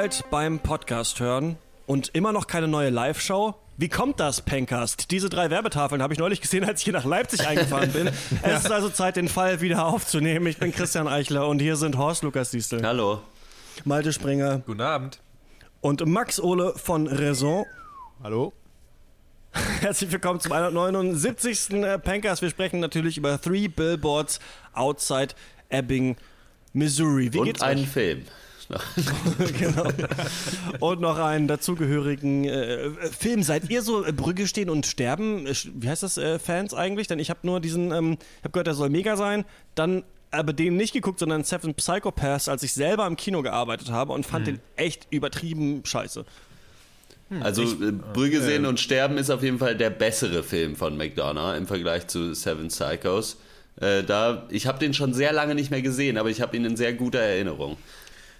Gelangweilt beim Podcast hören und immer noch keine neue Live-Show? Wie kommt das, Pencast? Diese drei Werbetafeln habe ich neulich gesehen, als ich hier nach Leipzig eingefahren bin. Es ist also Zeit, den Fall wieder aufzunehmen. Ich bin Christian Eichler und hier sind Horst Lukas Diestel, Hallo. Malte Springer Guten Abend. und Max Ole von Raison. Hallo? Herzlich willkommen zum 179. äh, Pencast. Wir sprechen natürlich über Three Billboards Outside Ebbing, Missouri. Wie Und geht's einen euch? Genau. Und noch einen dazugehörigen äh, Film. Seid ihr so äh, Brücke stehen und sterben? Wie heißt das, äh, Fans eigentlich? Denn ich habe nur diesen, ähm, ich habe gehört, der soll mega sein. Dann aber den nicht geguckt, sondern Seven Psychopaths, als ich selber im Kino gearbeitet habe und fand den echt übertrieben scheiße. Also äh, Brügge sehen und sterben ist auf jeden Fall der bessere Film von McDonough im Vergleich zu Seven Psychos. Äh, da, ich habe den schon sehr lange nicht mehr gesehen, aber ich habe ihn in sehr guter Erinnerung.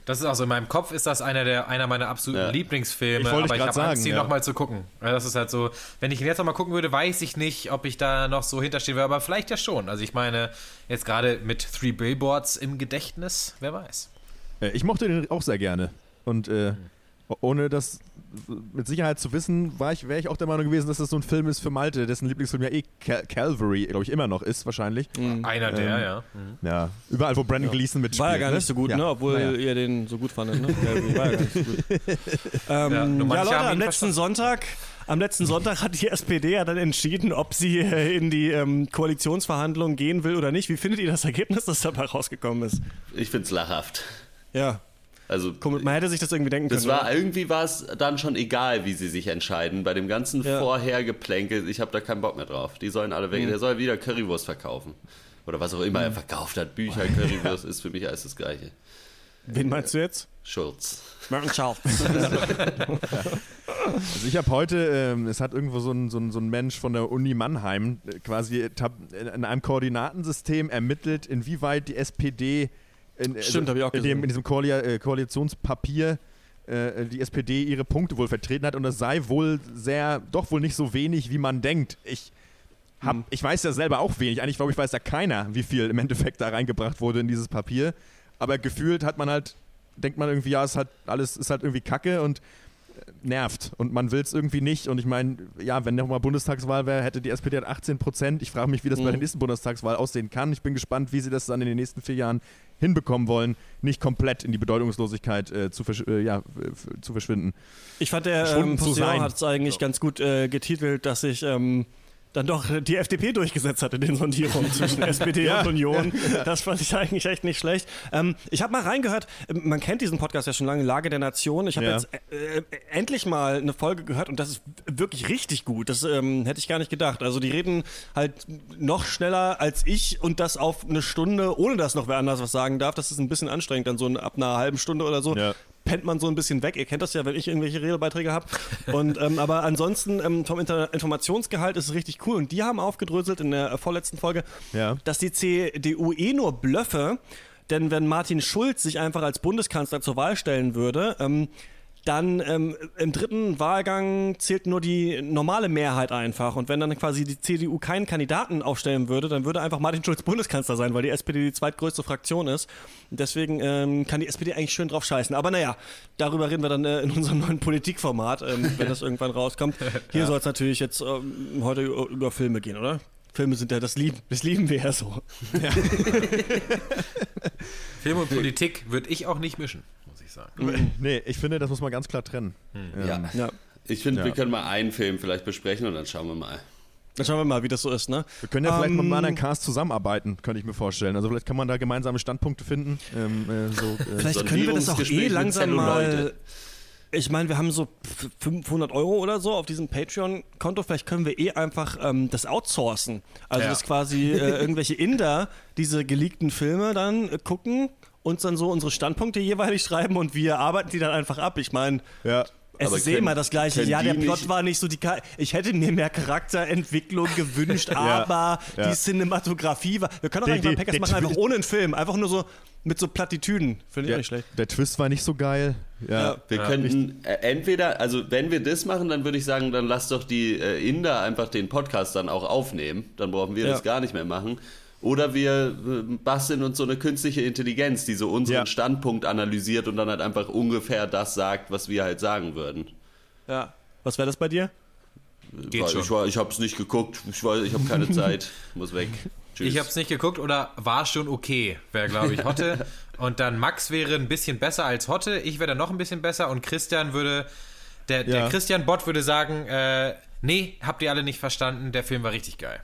Das ist auch so, in meinem Kopf ist das einer, der, einer meiner absoluten Ja. Lieblingsfilme, Ich aber ich habe Angst, sagen, ihn ja. nochmal zu gucken. Das ist halt so, wenn ich ihn jetzt nochmal gucken würde, weiß ich nicht, ob ich da noch so hinterstehen würde, aber vielleicht ja schon. Also ich meine, jetzt gerade mit Three Billboards im Gedächtnis, wer weiß. Ich mochte den auch sehr gerne. Und äh, ohne das mit Sicherheit zu wissen, war ich, wäre ich auch der Meinung gewesen, dass das so ein Film ist für Malte, dessen Lieblingsfilm ja eh Cal Calvary, glaube ich, immer noch ist, wahrscheinlich. Einer der, Ähm, ja. Ja. Überall, wo Brandon Gleason mitspielt. War ja gar ne? nicht so gut, Ja. ne? Obwohl Naja. ihr den so gut fandet, ne? Ja, war ja gar nicht so gut. Ja, ähm, ja, Leute, am letzten. Sonntag, am letzten Sonntag hat die SPD ja dann entschieden, ob sie äh, in die ähm, Koalitionsverhandlungen gehen will oder nicht. Wie findet ihr das Ergebnis, das dabei rausgekommen ist? Ich find's lachhaft. Ja, Also komisch, man hätte sich das irgendwie denken das können. war oder? irgendwie war es dann schon egal, wie sie sich entscheiden. Bei dem ganzen Ja. Vorhergeplänkel, ich habe da keinen Bock mehr drauf. Die sollen alle Mhm. weg. Der soll wieder Currywurst verkaufen. Oder was auch immer er verkauft hat. Bücher, Currywurst ist für mich alles das Gleiche. Wen meinst du jetzt? Schulz. Ciao. Also ich habe heute, ähm, es hat irgendwo so ein, so, ein, so ein Mensch von der Uni Mannheim äh, quasi tab- in einem Koordinatensystem ermittelt, inwieweit die SPD in, also Stimmt, hab ich auch in, dem, in diesem Koali äh, Koalitionspapier äh, die SPD ihre Punkte wohl vertreten hat und das sei wohl sehr, doch wohl nicht so wenig, wie man denkt. Ich hab, Hm. ich weiß ja selber auch wenig. Eigentlich glaube ich, weiß da keiner, wie viel im Endeffekt da reingebracht wurde in dieses Papier. Aber gefühlt hat man halt, denkt man irgendwie, ja, es hat alles ist halt irgendwie Kacke und nervt und man will es irgendwie nicht. Und ich meine, ja, wenn nochmal Bundestagswahl wäre, hätte die SPD halt 18 Prozent. Ich frage mich, wie das bei Mhm. der nächsten Bundestagswahl aussehen kann. Ich bin gespannt, wie sie das dann in den nächsten vier Jahren hinbekommen wollen, nicht komplett in die Bedeutungslosigkeit äh, zu, versch äh, ja, zu verschwinden. Ich fand, der ähm, hat es eigentlich ganz gut äh, getitelt, dass sich ähm, dann doch die FDP durchgesetzt hat in den Sondierungen zwischen SPD Ja. und Union. Das fand ich eigentlich echt nicht schlecht. Ähm, ich habe mal reingehört, ähm, man kennt diesen Podcast ja schon lange, Lage der Nation. Ich habe Ja. jetzt äh, äh, endlich mal eine Folge gehört und das ist wirklich richtig gut. Das ähm, hätte ich gar nicht gedacht. Also die reden halt noch schneller als ich und das auf eine Stunde, ohne dass noch wer anders was sagen darf. Das ist ein bisschen anstrengend, dann so ab einer halben Stunde oder so Ja. Pennt man so ein bisschen weg. Ihr kennt das ja, wenn ich irgendwelche Redebeiträge habe. Und ähm, aber ansonsten ähm, vom Inter Informationsgehalt ist es richtig cool. Und die haben aufgedröselt in der äh, vorletzten Folge, Ja. dass die CDU eh nur blöffe. Denn wenn Martin Schulz sich einfach als Bundeskanzler zur Wahl stellen würde, ähm, dann ähm, im dritten Wahlgang zählt nur die normale Mehrheit einfach. Und wenn dann quasi die CDU keinen Kandidaten aufstellen würde, dann würde einfach Martin Schulz Bundeskanzler sein, weil die SPD die zweitgrößte Fraktion ist. Und deswegen ähm, kann die SPD eigentlich schön drauf scheißen. Aber naja, darüber reden wir dann äh, in unserem neuen Politikformat, ähm, wenn das irgendwann rauskommt. Hier soll es natürlich jetzt ähm, heute über Filme gehen, oder? Filme sind ja das Lieben, das lieben wir ja so. Film und Politik würde ich auch nicht mischen, ich sagen. Nee, ich finde, das muss man ganz klar trennen. Ähm, Ja. Ja. Ich finde, Ja. wir können mal einen Film vielleicht besprechen und dann schauen wir mal. Dann schauen wir mal, wie das so ist, ne? Wir können ja vielleicht Ähm, mal mit einem anderen Cast zusammenarbeiten, könnte ich mir vorstellen. Also vielleicht kann man da gemeinsame Standpunkte finden. Ähm, äh, so, äh, Vielleicht können wir das auch eh langsam mal. Ich meine, wir haben so f- 500 Euro oder so auf diesem Patreon-Konto. Vielleicht können wir eh einfach ähm, das outsourcen. Also, Ja. dass quasi äh, irgendwelche Inder diese geleakten Filme dann äh, gucken, uns dann so unsere Standpunkte jeweilig schreiben und wir arbeiten die dann einfach ab. Ich meine, ja. es Aber ist eh können- immer das Gleiche. Ja, der Plot nicht- war nicht so die. Ka ich hätte mir mehr Charakterentwicklung gewünscht, aber ja. die Cinematografie war. Wir können auch Die- eigentlich mal Packers machen, einfach ohne einen Film. Einfach nur so mit so Plattitüden. Finde ich Der, auch nicht schlecht. der Twist war nicht so geil. Ja. Ja. Wir könnten äh, entweder, also wenn wir das machen, dann würde ich sagen, dann lass doch die äh, Inder einfach den Podcast dann auch aufnehmen. Dann brauchen wir Ja. das gar nicht mehr machen. Oder wir äh, basteln uns so eine künstliche Intelligenz, die so unseren Ja. Standpunkt analysiert und dann halt einfach ungefähr das sagt, was wir halt sagen würden. Ja. Was wäre das bei dir? Geht Weil schon. Ich, ich habe es nicht geguckt, ich, war- ich habe keine Zeit, muss weg. Tschüss. Ich habe es nicht geguckt oder war schon okay, wäre glaube ich Hotte. und dann Max wäre ein bisschen besser als Hotte, ich wäre dann noch ein bisschen besser und Christian würde, der, der Ja. Christian Bott würde sagen, äh, nee, habt ihr alle nicht verstanden, der Film war richtig geil.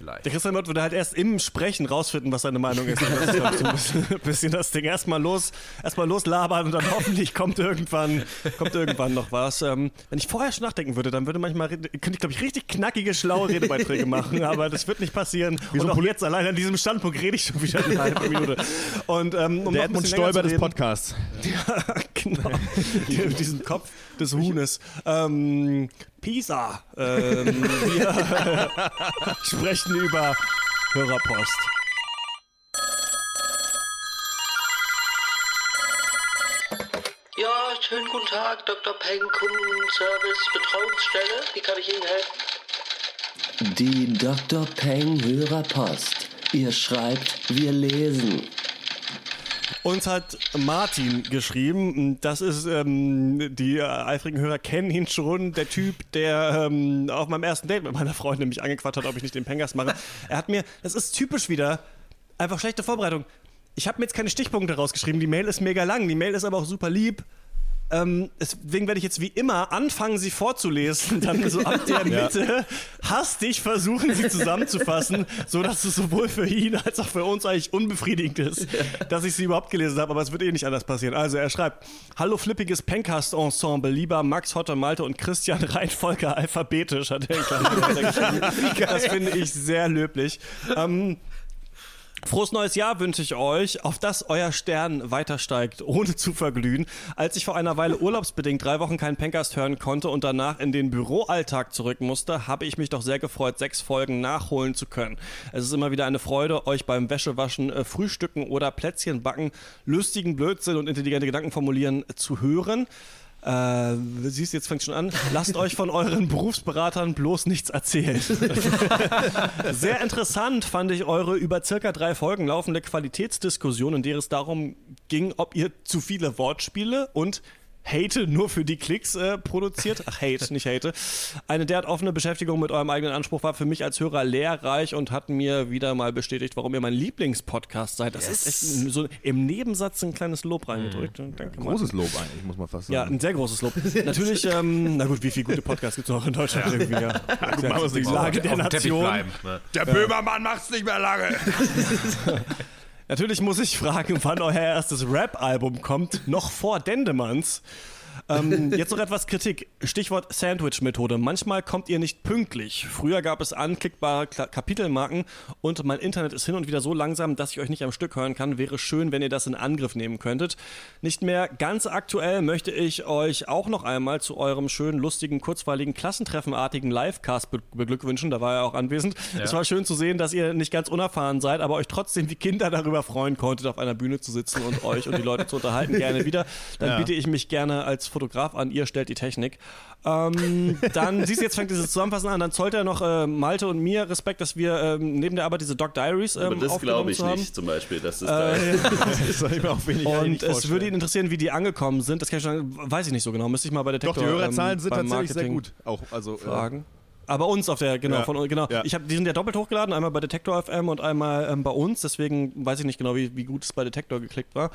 Vielleicht. Der Christian Gott würde halt erst im Sprechen rausfinden, was seine Meinung ist. Und Das ist ich, so ein bisschen, das Ding. Erstmal los, erstmal loslabern und dann hoffentlich kommt irgendwann, kommt irgendwann noch was. Ähm, wenn ich vorher schon nachdenken würde, dann würde manchmal, könnte ich glaube ich richtig knackige, schlaue Redebeiträge machen, aber das wird nicht passieren. so und auch jetzt allein an diesem Standpunkt rede ich schon wieder eine halbe Minute. Und, ähm, um Der Edmund Stoiber des Podcasts. genau. Die- diesen Kopf des Huhnes. Ähm, Pisa. Ähm, wir sprechen über Hörerpost. Ja, schönen guten Tag, Dr. Peng, Kundenservice, Betreuungsstelle. Wie kann ich Ihnen helfen? Die Dr. Peng Hörerpost. Ihr schreibt, wir lesen. Uns hat Martin geschrieben. Das ist, ähm, die äh, eifrigen Hörer kennen ihn schon. Der Typ, der ähm, auf meinem ersten Date mit meiner Freundin mich angequatscht hat, ob ich nicht den Pengast mache. Er hat mir, das ist typisch wieder, einfach schlechte Vorbereitung. Ich habe mir jetzt keine Stichpunkte rausgeschrieben. Die Mail ist mega lang. Die Mail ist aber auch super lieb. Ähm, deswegen werde ich jetzt wie immer anfangen, sie vorzulesen, dann so ab der Mitte hastig versuchen, sie zusammenzufassen, so dass es sowohl für ihn als auch für uns eigentlich unbefriedigend ist, dass ich sie überhaupt gelesen habe, aber es wird eh nicht anders passieren. Also er schreibt, Hallo flippiges Pencast-Ensemble, lieber Max, Hotter, Malte und Christian, Reihenfolge alphabetisch, hat er. Das finde ich sehr löblich. Ähm, Frohes neues Jahr wünsche ich euch, auf dass euer Stern weiter steigt, ohne zu verglühen. Als ich vor einer Weile urlaubsbedingt drei Wochen keinen Pencast hören konnte und danach in den Büroalltag zurück musste, habe ich mich doch sehr gefreut, sechs Folgen nachholen zu können. Es ist immer wieder eine Freude, euch beim Wäschewaschen, äh, Frühstücken oder Plätzchen backen, lustigen Blödsinn und intelligente Gedanken formulieren äh, zu hören. Äh, siehst jetzt fängt schon an. Lasst euch von euren Berufsberatern bloß nichts erzählen. Sehr interessant fand ich eure über circa drei Folgen laufende Qualitätsdiskussion, in der es darum ging, ob ihr zu viele Wortspiele und Hate nur für die Klicks äh, produziert. Ach, Hate, nicht Hate. Eine derart offene Beschäftigung mit eurem eigenen Anspruch war für mich als Hörer lehrreich und hat mir wieder mal bestätigt, warum ihr mein Lieblingspodcast seid. Das ist echt so im Nebensatz ein kleines Lob reingedrückt. Danke, Martin. Großes Lob eigentlich, muss man fast Ja, sagen. ein sehr großes Lob. Natürlich, ähm, na gut, wie viele gute Podcasts gibt es noch in Deutschland irgendwie? Ja. machen wir uns die Lage der Nation. bleiben. Ne? Der Böhmermann macht's nicht mehr lange. Natürlich muss ich fragen, wann euer erstes Rap-Album kommt, noch vor Dendemanns. Ähm, jetzt noch etwas Kritik. Stichwort Sandwich-Methode. Manchmal kommt ihr nicht pünktlich. Früher gab es anklickbare Kapitelmarken und mein Internet ist hin und wieder so langsam, dass ich euch nicht am Stück hören kann. Wäre schön, wenn ihr das in Angriff nehmen könntet. Nicht mehr ganz aktuell möchte ich euch auch noch einmal zu eurem schönen, lustigen, kurzweiligen, klassentreffenartigen Livecast be beglückwünschen. Da war er auch anwesend. Es war schön zu sehen, dass ihr nicht ganz unerfahren seid, aber euch trotzdem wie Kinder darüber freuen konntet, auf einer Bühne zu sitzen und euch und die Leute zu unterhalten. Gerne wieder. Dann Ja. biete ich mich gerne als Fotograf an. Ihr stellt die Technik. Ähm, dann siehst du, jetzt fängt dieses Zusammenfassen an. Dann zollt er noch äh, Malte und mir Respekt, dass wir ähm, neben der Arbeit diese Doc Diaries ähm, Aber das glaube ich nicht, zum Beispiel. Das ist Äh, da, Das ist ich mir auch wenig Und nicht es würde ihn interessieren, wie die angekommen sind. Das kann ich schon, weiß ich nicht so genau. Müsste ich mal bei Doch, Detektor die Hörerzahlen ähm, sind tatsächlich sehr Marketing gut. Auch, also, äh, Fragen. Aber uns auf der, genau, Ja. von genau. Ja. Ich habe, die sind ja doppelt hochgeladen, einmal bei Detektor FM und einmal ähm, bei uns. Deswegen weiß ich nicht genau, wie, wie gut es bei Detektor geklickt war.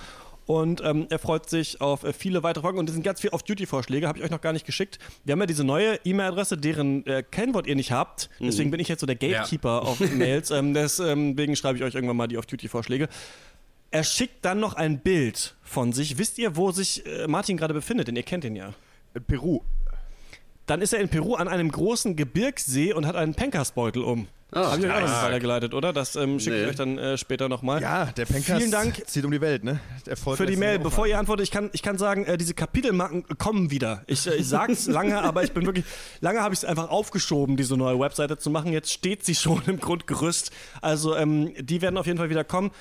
Und ähm, er freut sich auf äh, viele weitere Folgen. Und es sind ganz viele Off-Duty-Vorschläge, habe ich euch noch gar nicht geschickt. Wir haben ja diese neue E-Mail-Adresse, deren äh, Kennwort ihr nicht habt. Deswegen bin ich jetzt so der Gatekeeper auf Mails. Ähm, deswegen schreibe ich euch irgendwann mal die Off-Duty-Vorschläge. Er schickt dann noch ein Bild von sich. Wisst ihr, wo sich äh, Martin gerade befindet? Denn ihr kennt ihn ja. äh, Peru. Dann ist er in Peru an einem großen Gebirgssee und hat einen Pencast-Beutel um. Ah, Habe ich euch auch noch weitergeleitet, oder? Das ähm, schicke ich Nee. euch dann äh, später nochmal. Ja, der Pencast Vielen Dank zieht um die Welt, ne? Erfolg für die Mail. Bevor ihr antwortet, ich kann, ich kann sagen, äh, diese Kapitelmarken kommen wieder. Ich, äh, ich sag's lange, aber ich bin wirklich, lange habe ich es einfach aufgeschoben, diese neue Webseite zu machen. Jetzt steht sie schon im Grundgerüst. Also ähm, die werden auf jeden Fall wieder kommen.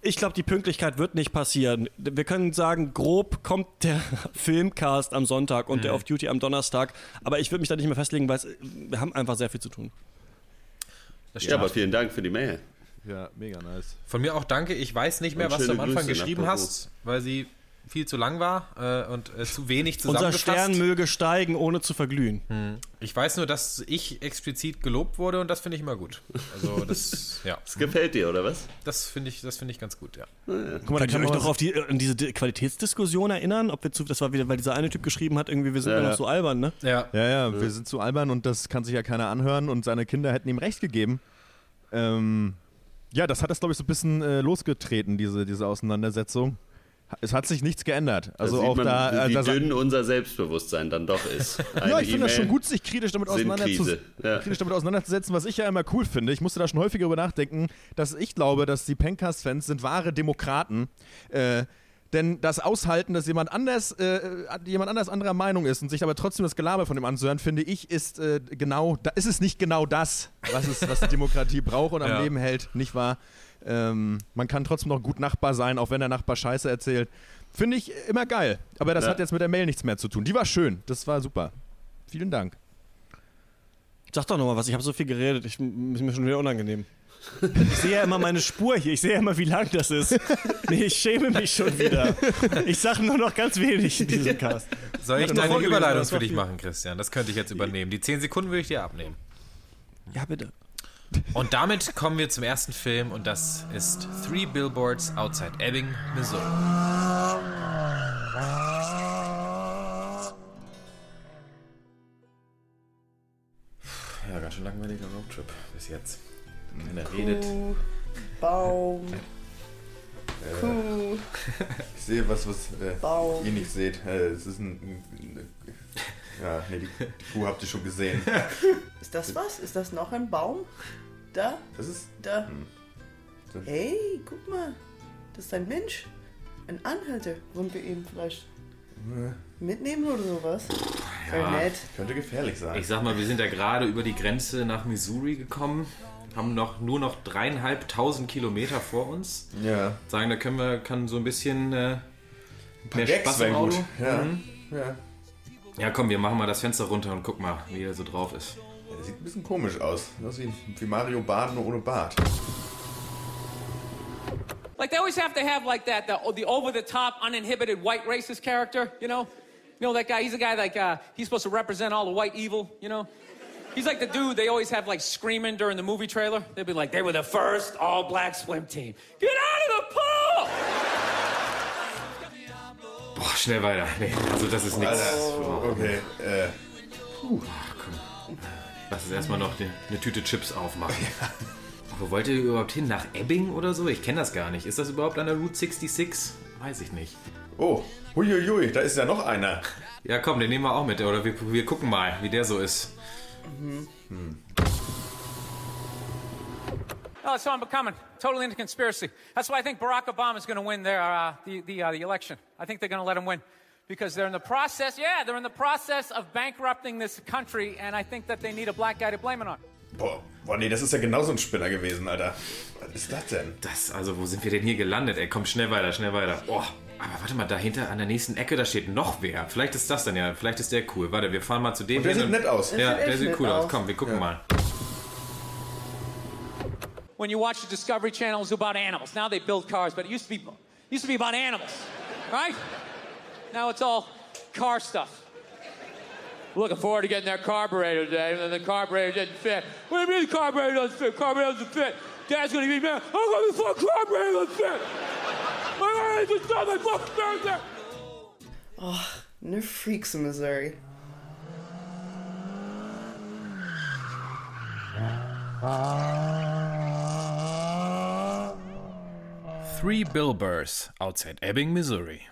Ich glaube, die Pünktlichkeit wird nicht passieren. Wir können sagen, grob kommt der Filmcast am Sonntag und der Off-Duty am Donnerstag. Aber ich würde mich da nicht mehr festlegen, weil wir haben einfach sehr viel zu tun. Das Ja, stimmt. aber vielen Dank für die Mail. Ja, mega nice. Von mir auch danke. Ich weiß nicht mehr, Und was du am Anfang Grüße geschrieben hast, weil sie viel zu lang war äh, und äh, zu wenig Unser zusammengefasst. Stern möge steigen, ohne zu verglühen. Ich weiß nur, dass ich explizit gelobt wurde und das finde ich immer gut. Also das, ja, Das gefällt dir, oder was? das finde ich, das finde ich ganz gut, ja. Guck mal, da kann euch man noch auf die, äh, an diese Di- Qualitätsdiskussion erinnern? Ob wir zu, das war wieder, weil dieser eine Typ geschrieben hat, irgendwie, wir sind Ja, ja, noch ja. so albern, ne? Ja, Ja, ja, wir sind zu albern und das kann sich ja keiner anhören und seine Kinder hätten ihm recht gegeben. Ähm, ja, das hat das, glaube ich, so ein bisschen äh, losgetreten, diese, diese Auseinandersetzung. Es hat sich nichts geändert. Also da sieht auch man, da. wie, äh, wie da dünn unser Selbstbewusstsein dann doch ist. Ja, ich finde das schon gut, sich kritisch damit, ja. kritisch damit auseinanderzusetzen, was ich ja immer cool finde. Ich musste da schon häufiger über nachdenken, dass ich glaube, dass die Pencast-Fans sind wahre Demokraten. Äh, denn das Aushalten, dass jemand anders, äh, jemand anders anderer Meinung ist und sich aber trotzdem das Gelaber von dem anzuhören, finde ich, ist äh, genau, da ist es nicht genau das, was, es, was die Demokratie braucht und am Ja. Leben hält, nicht wahr? Ähm, man kann trotzdem noch gut Nachbar sein, auch wenn der Nachbar Scheiße erzählt. Finde ich immer geil. Aber das Ja. hat jetzt mit der Mail nichts mehr zu tun. Die war schön. Das war super. Vielen Dank. Sag doch nochmal was, ich habe so viel geredet, ich, ist mir schon wieder unangenehm. Ich sehe ja immer meine Spur hier, ich sehe ja immer, wie lang das ist. Nee, ich schäme mich schon wieder. Ich sage nur noch ganz wenig in diesem Cast. Soll ich noch deine Überleitung für dich machen, Christian? Das könnte ich jetzt übernehmen. Die 10 Sekunden würde ich dir abnehmen. Ja, bitte. Und damit kommen wir zum ersten Film und das ist Three Billboards Outside Ebbing, Missouri. Ja, ganz schön langweiliger Roadtrip bis jetzt. Keiner redet. Kuh, Baum, Kuh, Ich sehe was, was äh, Baum. ihr nicht seht. Äh, Es ist ein. ein, ein ja, nee, die, die Kuh habt ihr schon gesehen. Ist das was? Ist das noch ein Baum? Da, Das ist. da. So- Hey, guck mal. Das ist ein Mensch. Ein Anhalter. Wollen wir ihn vielleicht mitnehmen oder sowas? Wäre nett. Könnte gefährlich sein. Ich sag mal, wir sind ja gerade über die Grenze nach Missouri gekommen, haben noch nur noch dreieinhalbtausend Kilometer vor uns. ja. Sagen, da können wir, kann so ein bisschen äh, mehr Gags Spaß im Auto. gut. Ja. Mhm. ja. Ja, komm, wir machen mal das Fenster runter und guck mal, wie er so drauf ist. Der sieht ein bisschen komisch aus. Das wie, wie Mario Bart nur ohne Bart. Like they always have to have like that, the, the over-the-top, uninhibited white racist character, you know? You know that guy, he's a guy like, uh, he's supposed to represent all the white evil, you know? He's like the dude they always have like screaming during the movie trailer. They'd be like, they were the first all-black swim team. Get out of the pool! Boah, schnell weiter. Nee, also das ist nichts. Okay, äh. Lass uns erstmal noch eine, eine Tüte Chips aufmachen. Wo wollt ihr überhaupt hin? Nach Ebbing oder so? Ich kenne das gar nicht. Ist das überhaupt an der Route 66? Weiß ich nicht. Oh, huiuiui, da ist ja noch einer. Ja, komm, den nehmen wir auch mit. Oder wir, wir gucken mal, wie der so ist. Oh, so I'm becoming totally into conspiracy. That's why I think Barack Obama is going to win their, uh, the, the, uh, the election. I think they're going to let him win. Because they're in the process, yeah, they're in the process of bankrupting this country, and I think that they need a black guy to blame it on. Boah, boah, nee, das ist ja genauso ein Spinner gewesen, Alter. Was ist das denn? Das, also, wo sind wir denn hier gelandet? Ey, komm, schnell weiter, schnell weiter. Oh, aber warte mal, dahinter an der nächsten Ecke, da steht noch wer. Vielleicht ist das dann ja, vielleicht ist der cool. Warte, wir fahren mal zu dem Und der sieht nett aus. Ja, sieht der sieht cool aus. aus. Komm, wir gucken mal. When you watch the Discovery Channel, it's about animals. Now they build cars, but it used to be, used to be about animals, right? Now it's all car stuff. Looking forward to getting that carburetor today, and then the carburetor didn't fit. What do you mean the carburetor doesn't fit? Carburetor doesn't fit. Dad's gonna be mad. How come the fucking carburetor doesn't fit? Why did I just stop my fucking carburetor? Ne Freaks in Missouri. Ah. Three Billboards outside Ebbing, Missouri.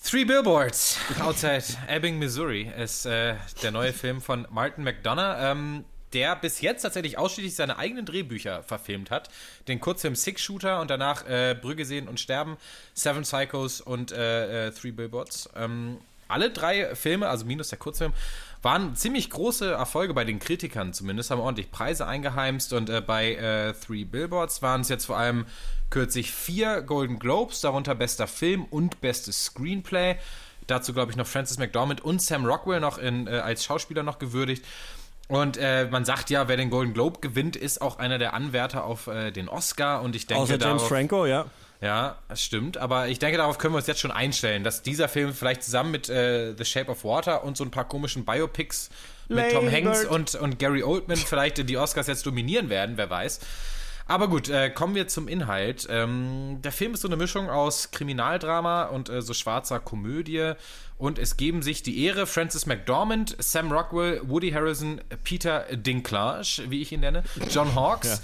Three Billboards outside Ebbing, Missouri ist äh, der neue Film von Martin McDonough, ähm, der bis jetzt tatsächlich ausschließlich seine eigenen Drehbücher verfilmt hat. Den Kurzfilm Six Shooter und danach äh, Brügge sehen und sterben, Seven Psychos und äh, äh, Three Billboards. Ähm, alle drei Filme, also minus der Kurzfilm, waren ziemlich große Erfolge bei den Kritikern zumindest, haben ordentlich Preise eingeheimst und äh, bei äh, Three Billboards waren es jetzt vor allem kürzlich vier Golden Globes, darunter bester Film und bestes Screenplay. Dazu glaube ich noch Francis McDormand und Sam Rockwell noch in, äh, als Schauspieler noch gewürdigt. Und äh, man sagt ja, wer den Golden Globe gewinnt, ist auch einer der Anwärter auf äh, den Oscar. Und ich denke, Außer James darauf, Franco, ja. Ja, das stimmt. Aber ich denke, darauf können wir uns jetzt schon einstellen, dass dieser Film vielleicht zusammen mit äh, The Shape of Water und so ein paar komischen Biopics mit Tom Hanks Bird. und, und Gary Oldman vielleicht die Oscars jetzt dominieren werden, wer weiß. Aber gut, äh, kommen wir zum Inhalt. Ähm, der Film ist so eine Mischung aus Kriminaldrama und äh, so schwarzer Komödie. Und es geben sich die Ehre Francis McDormand, Sam Rockwell, Woody Harrison, Peter Dinklage, wie ich ihn nenne, John Hawkes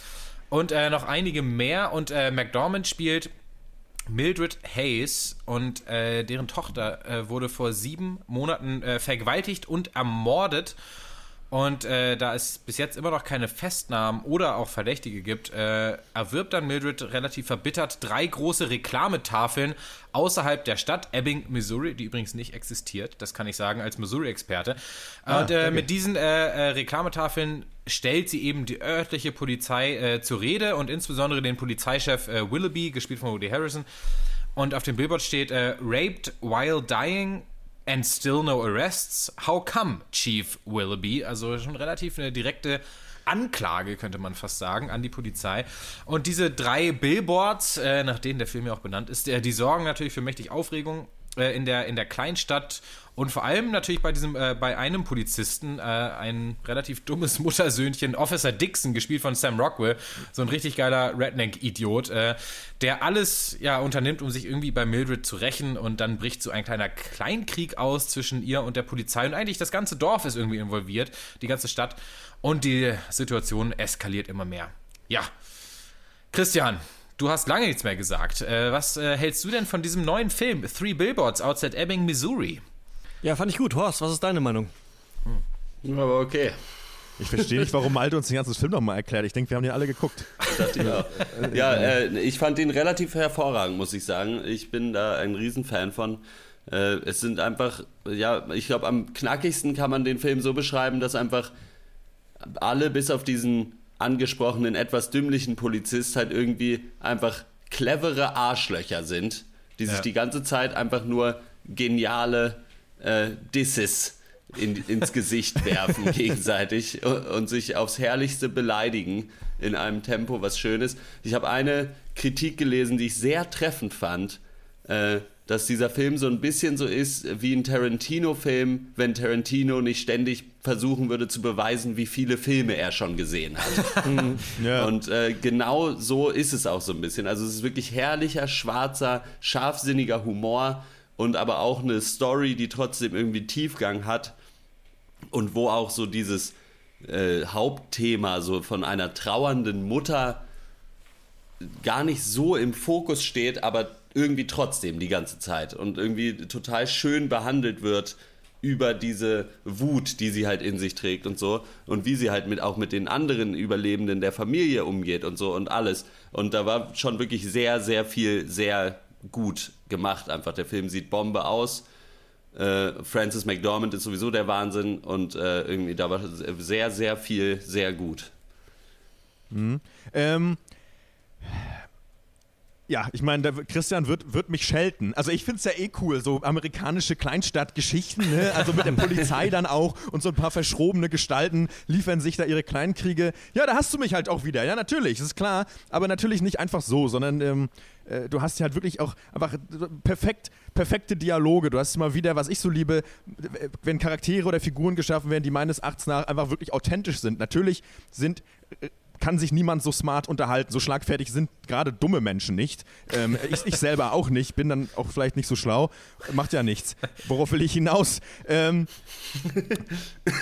und äh, noch einige mehr. Und äh, McDormand spielt Mildred Hayes und äh, deren Tochter äh, wurde vor sieben Monaten äh, vergewaltigt und ermordet. Und äh, da es bis jetzt immer noch keine Festnahmen oder auch Verdächtige gibt, äh, erwirbt dann Mildred relativ verbittert drei große Reklametafeln außerhalb der Stadt Ebbing, Missouri, die übrigens nicht existiert, das kann ich sagen als Missouri-Experte. und äh, mit diesen Reklametafeln stellt sie eben die örtliche Polizei äh, zur Rede und insbesondere den Polizeichef äh, Willoughby, gespielt von Woody Harrison. Und auf dem Billboard steht äh, Raped while dying and still no arrests. How come, Chief Willoughby? Also schon relativ eine direkte Anklage, könnte man fast sagen, an die Polizei. Und diese drei Billboards, äh, nach denen der Film ja auch benannt ist, äh, die sorgen natürlich für mächtig Aufregung in, der, in der Kleinstadt und vor allem natürlich bei diesem, äh, bei einem Polizisten, äh, ein relativ dummes Muttersöhnchen, Officer Dixon, gespielt von Sam Rockwell, so ein richtig geiler Redneck-Idiot, äh, der alles ja unternimmt, um sich irgendwie bei Mildred zu rächen. Und dann bricht so ein kleiner Kleinkrieg aus zwischen ihr und der Polizei. Und eigentlich das ganze Dorf ist irgendwie involviert, die ganze Stadt. Und die Situation eskaliert immer mehr. Ja, Christian, du hast lange nichts mehr gesagt. Äh, was äh, hältst du denn von diesem neuen Film, Three Billboards Outside Ebbing, Missouri? Ja, fand ich gut. Horst, was ist deine Meinung? Aber okay. Ich verstehe nicht, warum Malte uns den ganzen Film nochmal erklärt. Ich denke, wir haben den alle geguckt. Ich auch. Ja, äh, ich fand ihn relativ hervorragend, muss ich sagen. Ich bin da ein Riesenfan von. Äh, es sind einfach, ja, ich glaube, am knackigsten kann man den Film so beschreiben, dass einfach alle bis auf diesen angesprochenen, etwas dümmlichen Polizist halt irgendwie einfach clevere Arschlöcher sind, die sich Ja. die ganze Zeit einfach nur geniale äh, Disses in, ins Gesicht werfen gegenseitig und, und sich aufs Herrlichste beleidigen in einem Tempo, was schön ist. Ich habe eine Kritik gelesen, die ich sehr treffend fand, äh, dass dieser Film so ein bisschen so ist wie ein Tarantino-Film, wenn Tarantino nicht ständig versuchen würde zu beweisen, wie viele Filme er schon gesehen hat. Ja. Und äh, genau so ist es auch so ein bisschen. Also es ist wirklich herrlicher, schwarzer, scharfsinniger Humor und aber auch eine Story, die trotzdem irgendwie Tiefgang hat und wo auch so dieses äh, Hauptthema so von einer trauernden Mutter gar nicht so im Fokus steht, aber irgendwie trotzdem die ganze Zeit und irgendwie total schön behandelt wird über diese Wut, die sie halt in sich trägt und so und wie sie halt mit auch mit den anderen Überlebenden der Familie umgeht und so und alles. Und da war schon wirklich sehr sehr viel sehr gut gemacht einfach. Der Film sieht Bombe aus. Äh, Francis McDormand ist sowieso der Wahnsinn und äh, irgendwie da war sehr sehr viel sehr gut. Ähm, ja, ich meine, Christian wird, wird mich schelten. Also ich finde es ja eh cool, so amerikanische Kleinstadtgeschichten, ne? also mit der Polizei dann auch und so ein paar verschrobene Gestalten liefern sich da ihre Kleinkriege. Ja, da hast du mich halt auch wieder, ja natürlich, ist klar, aber natürlich nicht einfach so, sondern ähm, äh, du hast ja halt wirklich auch einfach perfekt, perfekte Dialoge. Du hast immer wieder, was ich so liebe, wenn Charaktere oder Figuren geschaffen werden, die meines Erachtens nach einfach wirklich authentisch sind. Natürlich sind äh, kann sich niemand so smart unterhalten. So schlagfertig sind gerade dumme Menschen nicht. Ähm, ich, ich selber auch nicht, bin dann auch vielleicht nicht so schlau. Macht ja nichts. Worauf will ich hinaus? Ähm,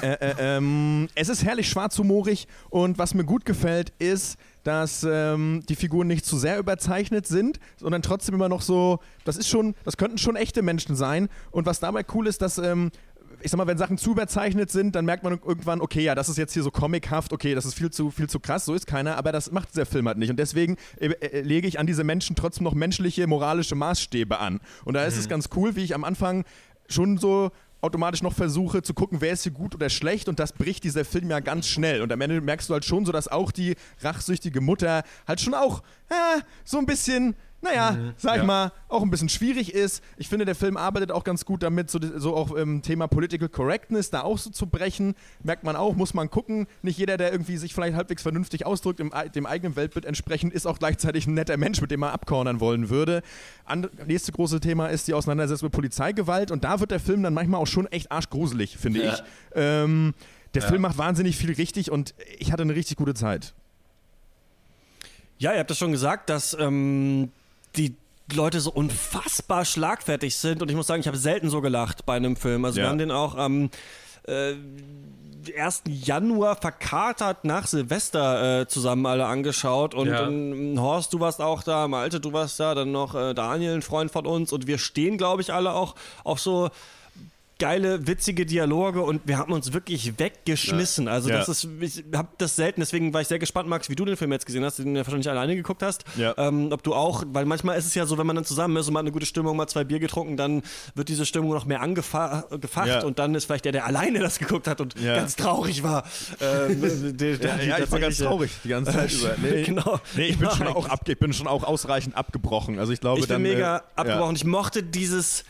äh, äh, ähm, es ist herrlich schwarzhumorig und was mir gut gefällt, ist, dass ähm, die Figuren nicht zu sehr überzeichnet sind, sondern trotzdem immer noch so, das ist schon, das könnten schon echte Menschen sein. Und was dabei cool ist, dass ähm, ich sag mal, wenn Sachen zu überzeichnet sind, dann merkt man irgendwann, okay, ja, das ist jetzt hier so comichaft, okay, das ist viel zu, viel zu krass, so ist keiner, aber das macht dieser Film halt nicht. Und deswegen äh, äh, lege ich an diese Menschen trotzdem noch menschliche, moralische Maßstäbe an. Und da ist es ganz cool, wie ich am Anfang schon so automatisch noch versuche zu gucken, wer ist hier gut oder schlecht und das bricht dieser Film ja ganz schnell und am Ende merkst du halt schon so, dass auch die rachsüchtige Mutter halt schon auch äh, so ein bisschen naja, sag ich ja. mal, auch ein bisschen schwierig ist. Ich finde, der Film arbeitet auch ganz gut damit, so, so auch im Thema Political Correctness da auch so zu brechen. Merkt man auch, muss man gucken. Nicht jeder, der irgendwie sich vielleicht halbwegs vernünftig ausdrückt, im, dem eigenen Weltbild entsprechend, ist auch gleichzeitig ein netter Mensch, mit dem man abcornern wollen würde. And, nächste große Thema ist die Auseinandersetzung mit Polizeigewalt und da wird der Film dann manchmal auch schon echt arschgruselig, finde Ja. ich. Ähm, der Film macht wahnsinnig viel richtig und ich hatte eine richtig gute Zeit. Ja, ihr habt das schon gesagt, dass ähm, die Leute so unfassbar schlagfertig sind und ich muss sagen, ich habe selten so gelacht bei einem Film. Also wir Ja. haben den auch am äh, 1. Januar verkatert nach Silvester äh, zusammen alle angeschaut und Ja. ähm, Horst, du warst auch da, Malte, du warst da, dann noch äh, Daniel, ein Freund von uns und wir stehen, glaube ich, alle auch auf so geile, witzige Dialoge und wir haben uns wirklich weggeschmissen. Also Ja. das ist, ich habe das selten, deswegen war ich sehr gespannt, Max, wie du den Film jetzt gesehen hast, den du ja wahrscheinlich alleine geguckt hast. Ja. Ähm, ob du auch, weil manchmal ist es ja so, wenn man dann zusammen ist und man hat eine gute Stimmung, mal zwei Bier getrunken, dann wird diese Stimmung noch mehr angefacht Ja. und dann ist vielleicht der, der alleine das geguckt hat und Ja. ganz traurig war. Ähm, der, der, Ja, ja ich war ganz traurig die ganze Zeit über. Nee, Genau. Nee, ich bin, Ja, schon auch abge ich bin schon auch ausreichend abgebrochen. Also ich glaube Ich bin dann, mega äh, abgebrochen. Ich mochte dieses.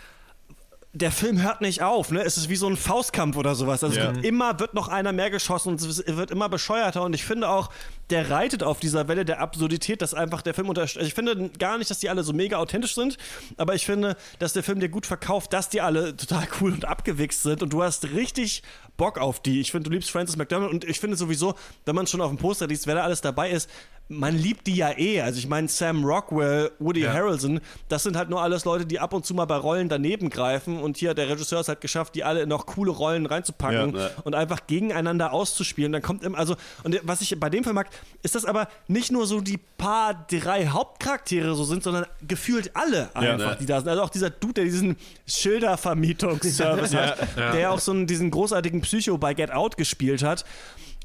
Der Film hört nicht auf, ne? Es ist wie so ein Faustkampf oder sowas. Also Ja. immer wird noch einer mehr geschossen und es wird immer bescheuerter. Und ich finde auch, der reitet auf dieser Welle der Absurdität, dass einfach der Film unter. Also ich finde gar nicht, dass die alle so mega authentisch sind, aber ich finde, dass der Film dir gut verkauft, dass die alle total cool und abgewichst sind und du hast richtig Bock auf die. Ich finde, du liebst Francis McDormand und ich finde sowieso, wenn man schon auf dem Poster liest, wer da alles dabei ist, man liebt die ja eh. Also ich meine, Sam Rockwell, Woody Ja. Harrelson, das sind halt nur alles Leute, die ab und zu mal bei Rollen daneben greifen und hier der Regisseur es halt geschafft, die alle in noch coole Rollen reinzupacken Ja. Ja. und einfach gegeneinander auszuspielen. Dann kommt immer, also, und was ich bei dem Film mag, ist, dass aber nicht nur so die paar, drei Hauptcharaktere so sind, sondern gefühlt alle einfach, Ja. die da sind. Also auch dieser Dude, der diesen Schildervermietungsservice hat, der auch so einen, diesen großartigen Psycho bei Get Out gespielt hat.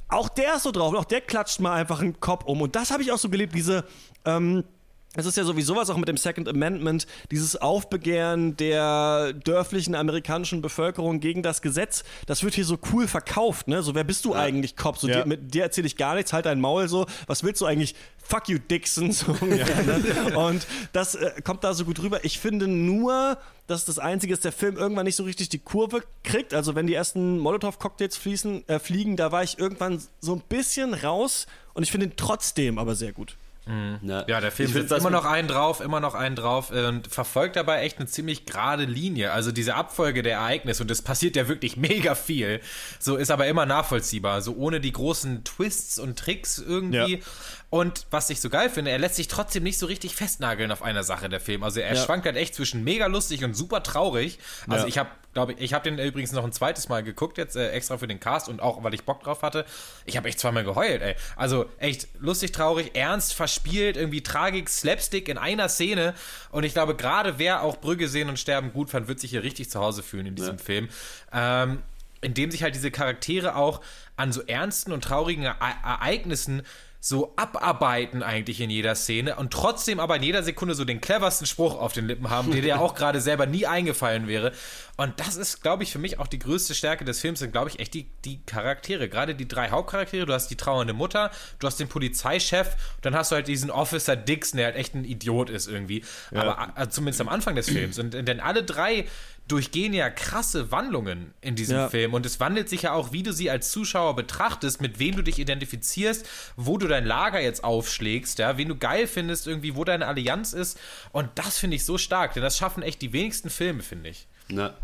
Auch der ist so drauf, auch der klatscht mal einfach einen Kopf um. Und das habe ich auch so geliebt, diese, ähm, es ist ja sowieso was auch mit dem Second Amendment, dieses Aufbegehren der dörflichen amerikanischen Bevölkerung gegen das Gesetz, das wird hier so cool verkauft, ne? So, wer bist du eigentlich, Cop? So, Ja. dir, mit dir erzähle ich gar nichts, halt dein Maul so. Was willst du eigentlich? Fuck you, Dixon. So ungefähr, ne? Und das äh, kommt da so gut rüber. Ich finde nur, dass das Einzige ist, der Film irgendwann nicht so richtig die Kurve kriegt. Also, wenn die ersten Molotow-Cocktails fließen, äh, fliegen, da war ich irgendwann so ein bisschen raus und ich finde ihn trotzdem aber sehr gut. Ja, Ja, der Film das immer noch einen drauf, immer noch einen drauf und verfolgt dabei echt eine ziemlich gerade Linie. Also diese Abfolge der Ereignisse und es passiert ja wirklich mega viel. So ist aber immer nachvollziehbar, so ohne die großen Twists und Tricks irgendwie. Ja. Und was ich so geil finde, er lässt sich trotzdem nicht so richtig festnageln auf einer Sache, der Film. Also er schwankt halt echt zwischen mega lustig und super traurig. Also Ja. ich habe, glaube ich, ich habe den übrigens noch ein zweites Mal geguckt, jetzt äh, extra für den Cast und auch, weil ich Bock drauf hatte. Ich habe echt zweimal geheult, ey. Also echt lustig, traurig, ernst, verspielt, irgendwie Tragik, Slapstick in einer Szene. Und ich glaube, gerade wer auch Brügge sehen und sterben gut fand, wird sich hier richtig zu Hause fühlen in diesem Film. Ähm, in dem sich halt diese Charaktere auch an so ernsten und traurigen E Ereignissen so abarbeiten eigentlich in jeder Szene und trotzdem aber in jeder Sekunde so den cleversten Spruch auf den Lippen haben, der dir auch gerade selber nie eingefallen wäre. Und das ist, glaube ich, für mich auch die größte Stärke des Films, sind, glaube ich, echt die, die Charaktere. Gerade die drei Hauptcharaktere. Du hast die trauernde Mutter, du hast den Polizeichef, dann hast du halt diesen Officer Dixon, der halt echt ein Idiot ist irgendwie. Aber äh, zumindest am Anfang des Films. Und denn alle drei durchgehen ja krasse Wandlungen in diesem Ja. Film und es wandelt sich ja auch, wie du sie als Zuschauer betrachtest, mit wem du dich identifizierst, wo du dein Lager jetzt aufschlägst, ja, wen du geil findest, irgendwie, wo deine Allianz ist und das finde ich so stark, denn das schaffen echt die wenigsten Filme, finde ich. Na,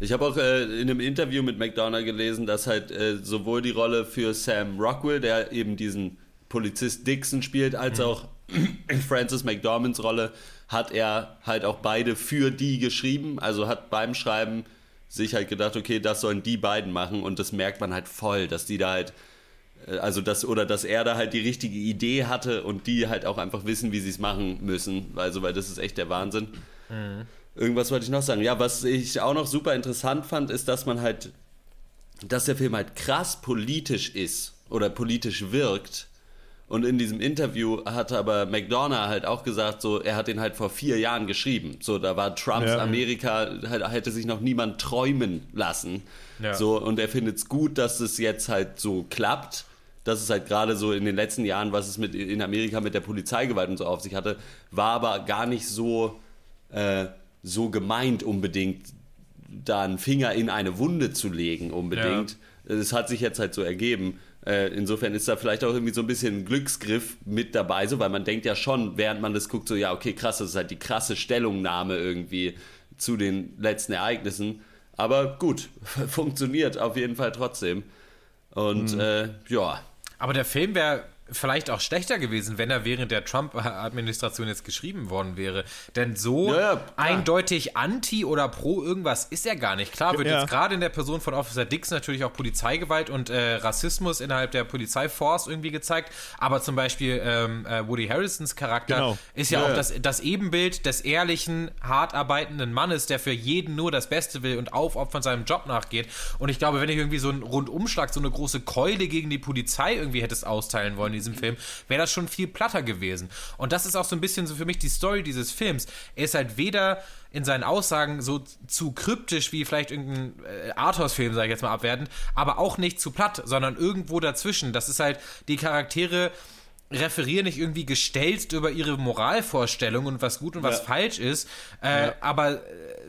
ich habe auch äh, in einem Interview mit McDonough gelesen, dass halt äh, sowohl die Rolle für Sam Rockwell, der eben diesen Polizist Dixon spielt, als auch in Francis McDormands Rolle hat er halt auch beide für die geschrieben. Also hat beim Schreiben sich halt gedacht, okay, das sollen die beiden machen und das merkt man halt voll, dass die da halt äh, also das oder dass er da halt die richtige Idee hatte und die halt auch einfach wissen, wie sie es machen müssen, also weil das ist echt der Wahnsinn. Irgendwas wollte ich noch sagen. Ja, was ich auch noch super interessant fand, ist, dass man halt, dass der Film halt krass politisch ist oder politisch wirkt. Und in diesem Interview hat aber McDonough halt auch gesagt, so, er hat den halt vor vier Jahren geschrieben. So, da war Trumps Ja. Amerika, halt, hätte sich noch niemand träumen lassen. Ja. So, und er findet es gut, dass es jetzt halt so klappt, Das ist halt gerade so in den letzten Jahren, was es mit in Amerika mit der Polizeigewalt und so auf sich hatte, war aber gar nicht so, äh, so gemeint unbedingt, da einen Finger in eine Wunde zu legen unbedingt. Es hat sich jetzt halt so ergeben. Äh, insofern ist da vielleicht auch irgendwie so ein bisschen ein Glücksgriff mit dabei, so, weil man denkt ja schon, während man das guckt, so, ja, okay, krass, das ist halt die krasse Stellungnahme irgendwie zu den letzten Ereignissen. Aber gut, funktioniert auf jeden Fall trotzdem. Und äh, ja, Aber der Film wäre vielleicht auch schlechter gewesen, wenn er während der Trump-Administration jetzt geschrieben worden wäre. Denn so Ja, ja, eindeutig anti oder pro irgendwas ist er gar nicht. Klar wird Ja. jetzt gerade in der Person von Officer Dix natürlich auch Polizeigewalt und äh, Rassismus innerhalb der Polizeiforce irgendwie gezeigt. Aber zum Beispiel ähm, äh, Woody Harrisons Charakter Genau. ist ja, Ja, auch ja. das, das Ebenbild des ehrlichen, hart arbeitenden Mannes, der für jeden nur das Beste will und aufopfernd seinem Job nachgeht. Und ich glaube, wenn ich irgendwie so einen Rundumschlag, so eine große Keule gegen die Polizei irgendwie hättest austeilen wollen in diesem Film, wäre das schon viel platter gewesen. Und das ist auch so ein bisschen so für mich die Story dieses Films. Er ist halt weder in seinen Aussagen so zu kryptisch wie vielleicht irgendein äh, Arthouse-Film, sage ich jetzt mal abwertend, aber auch nicht zu platt, sondern irgendwo dazwischen. Das ist halt, die Charaktere referieren nicht irgendwie gestelzt über ihre Moralvorstellungen und was gut und was Ja. falsch ist, äh, aber äh,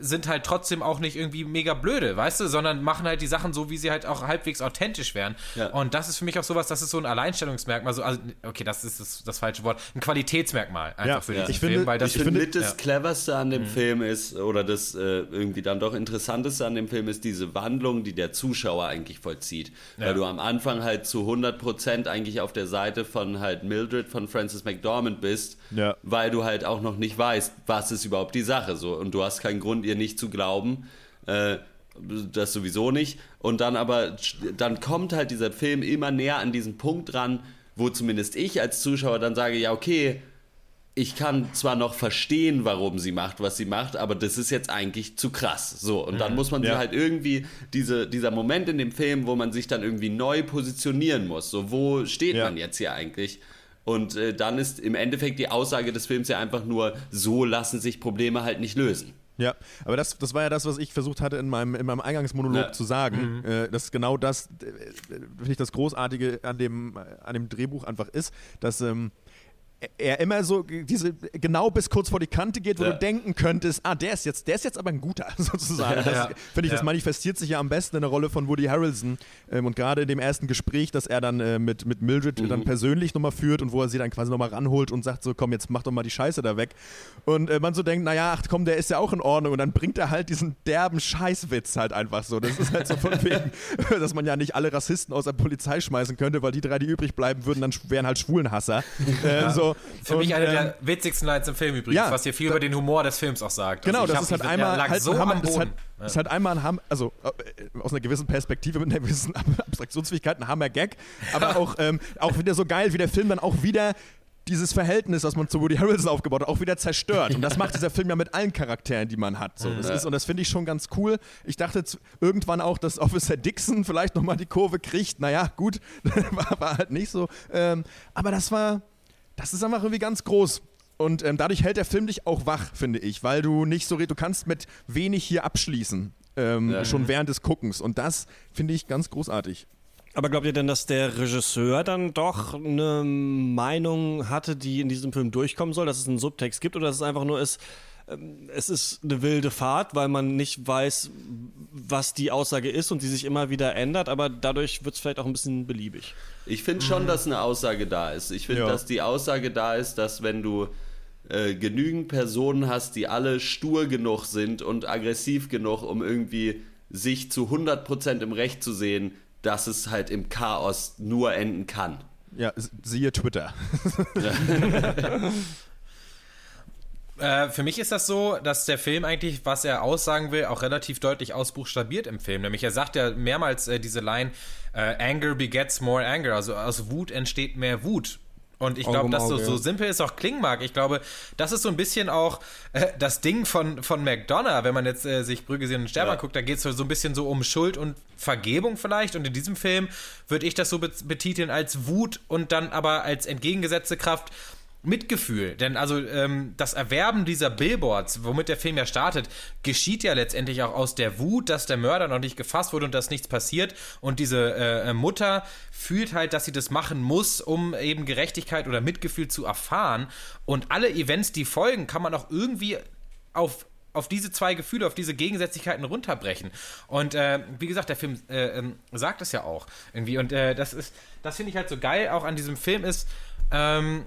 sind halt trotzdem auch nicht irgendwie mega blöde, weißt du, sondern machen halt die Sachen so, wie sie halt auch halbwegs authentisch wären. Ja. Und das ist für mich auch sowas, das ist so ein Alleinstellungsmerkmal, so, also, okay, das ist das, das falsche Wort, ein Qualitätsmerkmal einfach Ja, für ja. diesen Ich Film, finde- weil das ich finde, mit das ja. Mhm. Cleverste an dem Film ist, oder das äh, irgendwie dann doch Interessanteste an dem Film ist diese Wandlung, die der Zuschauer eigentlich vollzieht. Weil du am Anfang halt zu 100% eigentlich auf der Seite von halt Mildred, von Frances McDormand bist, Ja. weil du halt auch noch nicht weißt, was ist überhaupt die Sache so. Und du hast keinen Grund, ihr nicht zu glauben. Äh, das sowieso nicht. Und dann aber, dann kommt halt dieser Film immer näher an diesen Punkt ran, wo zumindest ich als Zuschauer dann sage, ja, okay, ich kann zwar noch verstehen, warum sie macht, was sie macht, aber das ist jetzt eigentlich zu krass. So, und dann muss man Ja. sie halt irgendwie, diese, dieser Moment in dem Film, wo man sich dann irgendwie neu positionieren muss. So, wo steht Ja. man jetzt hier eigentlich? Und äh, dann ist im Endeffekt die Aussage des Films ja einfach nur, so lassen sich Probleme halt nicht lösen. Ja, aber das, das war ja das, was ich versucht hatte in meinem, in meinem Eingangsmonolog Ja. zu sagen. Äh, dass genau das, äh, finde ich, das Großartige an dem, äh, an dem Drehbuch einfach ist, dass ähm, er immer so diese genau bis kurz vor die Kante geht, wo Ja. du denken könntest, ah, der ist jetzt, der ist jetzt aber ein guter, sozusagen. Das, Ja. Finde ich, das manifestiert sich ja am besten in der Rolle von Woody Harrelson. Ähm, und gerade in dem ersten Gespräch, das er dann äh, mit, mit Mildred Mhm. dann persönlich nochmal führt und wo er sie dann quasi nochmal ranholt und sagt so, komm, jetzt mach doch mal die Scheiße da weg. Und äh, man so denkt, naja, ach komm, der ist ja auch in Ordnung. Und dann bringt er halt diesen derben Scheißwitz halt einfach so. Das ist halt so von wegen, dass man ja nicht alle Rassisten aus der Polizei schmeißen könnte, weil die drei, die übrig bleiben würden, dann wären halt Schwulenhasser. Äh, so. Für mich Und, eine ähm, der witzigsten Lines im Film übrigens, ja, was hier viel über den Humor des Films auch sagt. Genau, Also ich das hab- ist halt einmal halt so am das ist halt, das ist halt einmal ein Hammer, also äh, aus einer gewissen Perspektive mit einer gewissen Abstraktionsfähigkeit ein Hammer-Gag, aber auch, ähm, auch wieder so geil, wie der Film dann auch wieder dieses Verhältnis, was man zu Woody Harrelson aufgebaut hat, auch wieder zerstört. Und das macht dieser Film ja mit allen Charakteren, die man hat. So, das ist, und das finde ich schon ganz cool. Ich dachte irgendwann auch, dass Officer Dixon vielleicht nochmal die Kurve kriegt. Naja, gut, war, war halt nicht so. Ähm, aber das war, das ist einfach irgendwie ganz groß. Und ähm, dadurch hält der Film dich auch wach, finde ich, weil du nicht so, re- du kannst mit wenig hier abschließen, ähm, schon während des Guckens. Und das finde ich ganz großartig. Aber glaubt ihr denn, dass der Regisseur dann doch eine Meinung hatte, die in diesem Film durchkommen soll, dass es einen Subtext gibt oder dass es einfach nur ist, es ist eine wilde Fahrt, weil man nicht weiß, was die Aussage ist und die sich immer wieder ändert, aber dadurch wird es vielleicht auch ein bisschen beliebig. Ich finde schon, dass eine Aussage da ist. Ich finde, Ja. dass die Aussage da ist, dass wenn du äh, genügend Personen hast, die alle stur genug sind und aggressiv genug, um irgendwie sich zu 100% im Recht zu sehen, dass es halt im Chaos nur enden kann. Ja, siehe Twitter. Äh, für mich ist das so, dass der Film eigentlich, was er aussagen will, auch relativ deutlich ausbuchstabiert im Film. Nämlich er sagt ja mehrmals äh, diese Line, äh, Anger begets more anger, also aus Wut entsteht mehr Wut. Und ich glaube, dass so, so simpel es auch klingen mag, ich glaube, das ist so ein bisschen auch äh, das Ding von, von McDonough, wenn man jetzt äh, sich Brügge sehen und Sterben Ja. anguckt, da geht es so ein bisschen so um Schuld und Vergebung vielleicht. Und in diesem Film würde ich das so bet- betiteln als Wut und dann aber als entgegengesetzte Kraft Mitgefühl. Denn also ähm, das Erwerben dieser Billboards, womit der Film ja startet, geschieht ja letztendlich auch aus der Wut, dass der Mörder noch nicht gefasst wurde und dass nichts passiert. Und diese äh, Mutter fühlt halt, dass sie das machen muss, um eben Gerechtigkeit oder Mitgefühl zu erfahren. Und alle Events, die folgen, kann man auch irgendwie auf auf diese zwei Gefühle, auf diese Gegensätzlichkeiten runterbrechen. Und äh, wie gesagt, der Film äh, ähm, sagt es ja auch irgendwie. Und äh, das ist, das finde ich halt so geil auch an diesem Film ist, ähm,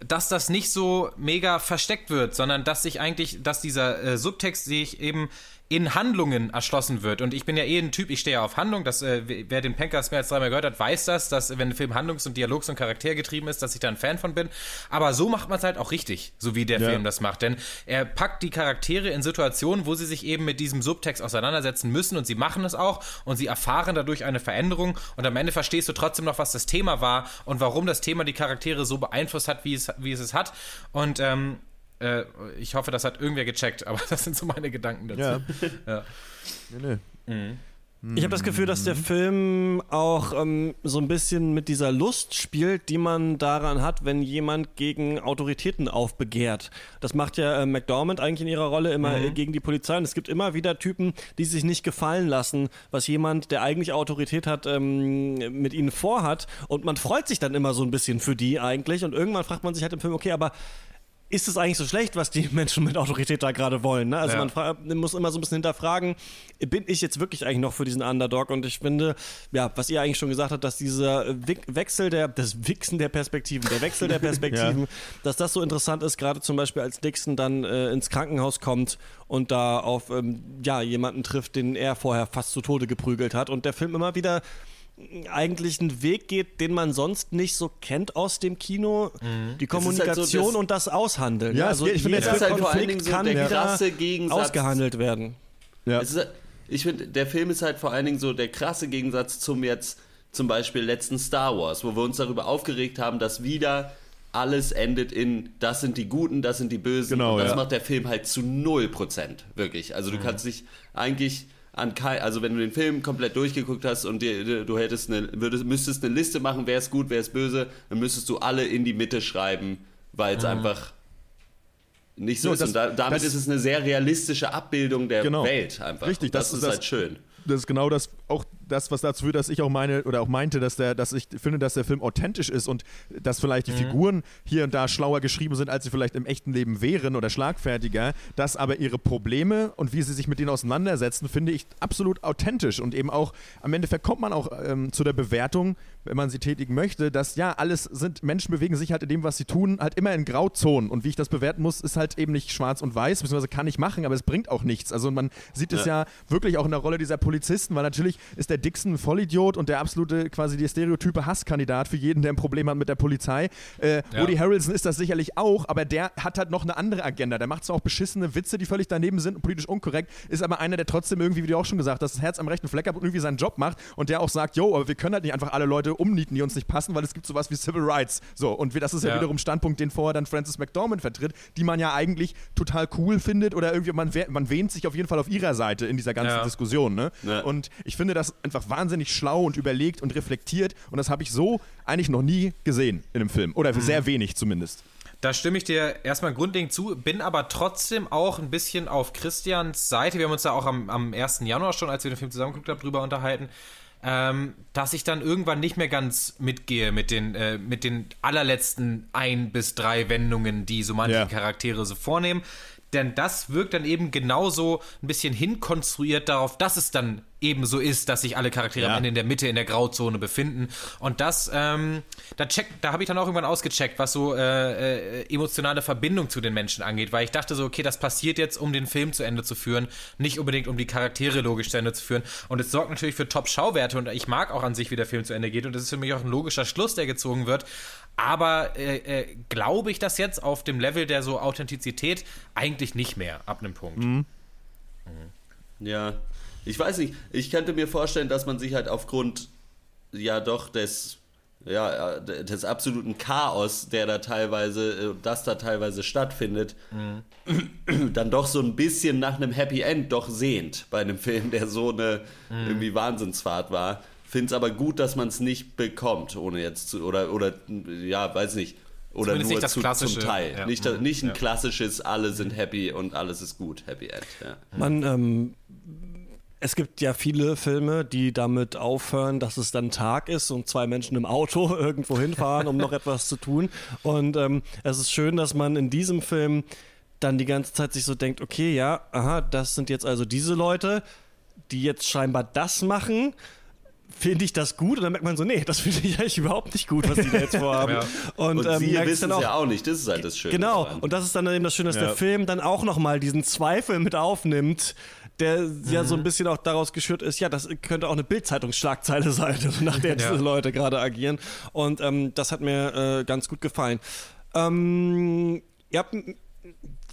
dass das nicht so mega versteckt wird, sondern dass sich eigentlich, dass dieser äh, Subtext sich eben in Handlungen erschlossen wird. Und ich bin ja eh ein Typ, ich stehe ja auf Handlung. Das, äh, wer den Pankers mehr als dreimal gehört hat, weiß das, dass wenn ein Film handlungs- und dialogs- und charaktergetrieben ist, dass ich da ein Fan von bin. Aber so macht man es halt auch richtig, so wie der Ja. Film das macht. Denn er packt die Charaktere in Situationen, wo sie sich eben mit diesem Subtext auseinandersetzen müssen und sie machen es auch und sie erfahren dadurch eine Veränderung und am Ende verstehst du trotzdem noch, was das Thema war und warum das Thema die Charaktere so beeinflusst hat, wie es, wie es es hat. Und ähm, äh, ich hoffe, das hat irgendwer gecheckt, aber das sind so meine Gedanken dazu. Ja. Ja. Nee, nee. Ich habe das Gefühl, dass der Film auch ähm, so ein bisschen mit dieser Lust spielt, die man daran hat, wenn jemand gegen Autoritäten aufbegehrt. Das macht ja äh, McDormand eigentlich in ihrer Rolle immer äh, gegen die Polizei. Und es gibt immer wieder Typen, die sich nicht gefallen lassen, was jemand, der eigentlich Autorität hat, ähm, mit ihnen vorhat. Und man freut sich dann immer so ein bisschen für die eigentlich. Und irgendwann fragt man sich halt im Film, okay, aber ist es eigentlich so schlecht, was die Menschen mit Autorität da gerade wollen? Ne? Also Ja. man muss immer so ein bisschen hinterfragen, bin ich jetzt wirklich eigentlich noch für diesen Underdog? Und ich finde, ja, was ihr eigentlich schon gesagt habt, dass dieser Wick- Wechsel der, das Wichsen der Perspektiven, der Wechsel der Perspektiven, dass das so interessant ist, gerade zum Beispiel als Dixon dann äh, ins Krankenhaus kommt und da auf ähm, ja, jemanden trifft, den er vorher fast zu Tode geprügelt hat und der Film immer wieder eigentlich einen Weg geht, den man sonst nicht so kennt aus dem Kino. Die Es ist halt so, Kommunikation das- und das Aushandeln. Ja, es also ich finde, es ist halt vor allen Konflikt Dingen so kann der krasse Gegensatz- ausgehandelt werden. Ja. Es ist, ich finde, der Film ist halt vor allen Dingen so der krasse Gegensatz zum jetzt zum Beispiel letzten Star Wars, wo wir uns darüber aufgeregt haben, dass wieder alles endet in, das sind die Guten, das sind die Bösen. Genau, und das ja. macht der Film halt zu 0%, wirklich. Also du kannst dich eigentlich an kein, also wenn du den Film komplett durchgeguckt hast und dir, du hättest eine, würdest, müsstest eine Liste machen, wer ist gut, wer ist böse, dann müsstest du alle in die Mitte schreiben, weil es einfach nicht so So, ist. das- und da, damit das- ist es eine sehr realistische Abbildung der Genau. Welt einfach. Richtig, das, das- ist das- halt schön. das ist genau das, auch das, was dazu führt, dass ich auch meine oder auch meinte, dass der, dass ich finde, dass der Film authentisch ist und dass vielleicht die Figuren hier und da schlauer geschrieben sind, als sie vielleicht im echten Leben wären oder schlagfertiger, dass aber ihre Probleme und wie sie sich mit denen auseinandersetzen, finde ich absolut authentisch. Und eben auch am Endeffekt kommt man auch ähm, zu der Bewertung, wenn man sie tätigen möchte, dass ja, alles sind, Menschen bewegen sich halt in dem, was sie tun, halt immer in Grauzonen. Und wie ich das bewerten muss, ist halt eben nicht schwarz und weiß, beziehungsweise kann ich machen, aber es bringt auch nichts. Also man sieht es ja wirklich auch in der Rolle dieser Polizisten, weil natürlich ist der Dixon ein Vollidiot und der absolute quasi der stereotype Hasskandidat für jeden, der ein Problem hat mit der Polizei. Äh, Ja. Woody Harrelson ist das sicherlich auch, aber der hat halt noch eine andere Agenda. Der macht zwar auch beschissene Witze, die völlig daneben sind und politisch unkorrekt, ist aber einer, der trotzdem irgendwie, wie du auch schon gesagt hast, das Herz am rechten Fleck hat und irgendwie seinen Job macht und der auch sagt, yo, aber wir können halt nicht einfach alle Leute umnieten, die uns nicht passen, weil es gibt sowas wie Civil Rights. So, und das ist ja, Ja. wiederum Standpunkt, den vorher dann Francis McDormand vertritt, die man ja eigentlich total cool findet oder irgendwie, man, man wähnt sich auf jeden Fall auf ihrer Seite in dieser ganzen Ja. Diskussion. Ne? Ja. Und ich finde das einfach wahnsinnig schlau und überlegt und reflektiert und das habe ich so eigentlich noch nie gesehen in einem Film. Oder sehr wenig zumindest. Da stimme ich dir erstmal grundlegend zu, bin aber trotzdem auch ein bisschen auf Christians Seite. Wir haben uns da auch am, am 1. Januar schon, als wir den Film zusammengeguckt haben, drüber unterhalten, ähm, dass ich dann irgendwann nicht mehr ganz mitgehe mit den, äh, mit den allerletzten ein bis drei Wendungen, die so manche Ja. Charaktere so vornehmen. Denn das wirkt dann eben genauso ein bisschen hinkonstruiert darauf, dass es dann eben so ist, dass sich alle Charaktere Ja. am Ende in der Mitte, in der Grauzone befinden. Und das, ähm, da check, da habe ich dann auch irgendwann ausgecheckt, was so äh, äh, emotionale Verbindung zu den Menschen angeht, weil ich dachte so, okay, das passiert jetzt, um den Film zu Ende zu führen, nicht unbedingt um die Charaktere logisch zu Ende zu führen. Und es sorgt natürlich für Top-Schauwerte und ich mag auch an sich, wie der Film zu Ende geht und das ist für mich auch ein logischer Schluss, der gezogen wird. Aber äh, äh, glaube ich das jetzt auf dem Level der so Authentizität eigentlich nicht mehr ab einem Punkt. Ja, ich weiß nicht. Ich könnte mir vorstellen, dass man sich halt aufgrund ja doch des ja äh, des absoluten Chaos, der da teilweise, äh, das da teilweise stattfindet, dann doch so ein bisschen nach einem Happy End doch sehnt bei einem Film, der so eine irgendwie Wahnsinnsfahrt war. Finde es aber gut, dass man es nicht bekommt, ohne jetzt zu oder oder ja, weiß nicht, Oder Zumindest nur nicht das zu, klassische, zum Teil. ja. Nicht, da- nicht ein Ja. klassisches, alle sind happy und alles ist gut, Happy End. Ja. Man, ähm, es gibt ja viele Filme, die damit aufhören, dass es dann Tag ist und zwei Menschen im Auto irgendwo hinfahren, um noch etwas zu tun. Und ähm, es ist schön, dass man in diesem Film dann die ganze Zeit sich so denkt, okay, ja, aha, das sind jetzt also diese Leute, die jetzt scheinbar das machen. Finde ich das gut? Und dann merkt man so, nee, das finde ich eigentlich überhaupt nicht gut, was die da jetzt vorhaben. Ja. Und, Und ähm, sie wissen es ja auch nicht, das ist halt das Schöne. Genau, daran. und das ist dann eben das Schöne, dass Ja. der Film dann auch nochmal diesen Zweifel mit aufnimmt, der ja so ein bisschen auch daraus geschürt ist, ja, das könnte auch eine Bildzeitungsschlagzeile sein, also nach der diese Ja. Leute gerade agieren. Und ähm, das hat mir äh, ganz gut gefallen. Ähm, ihr habt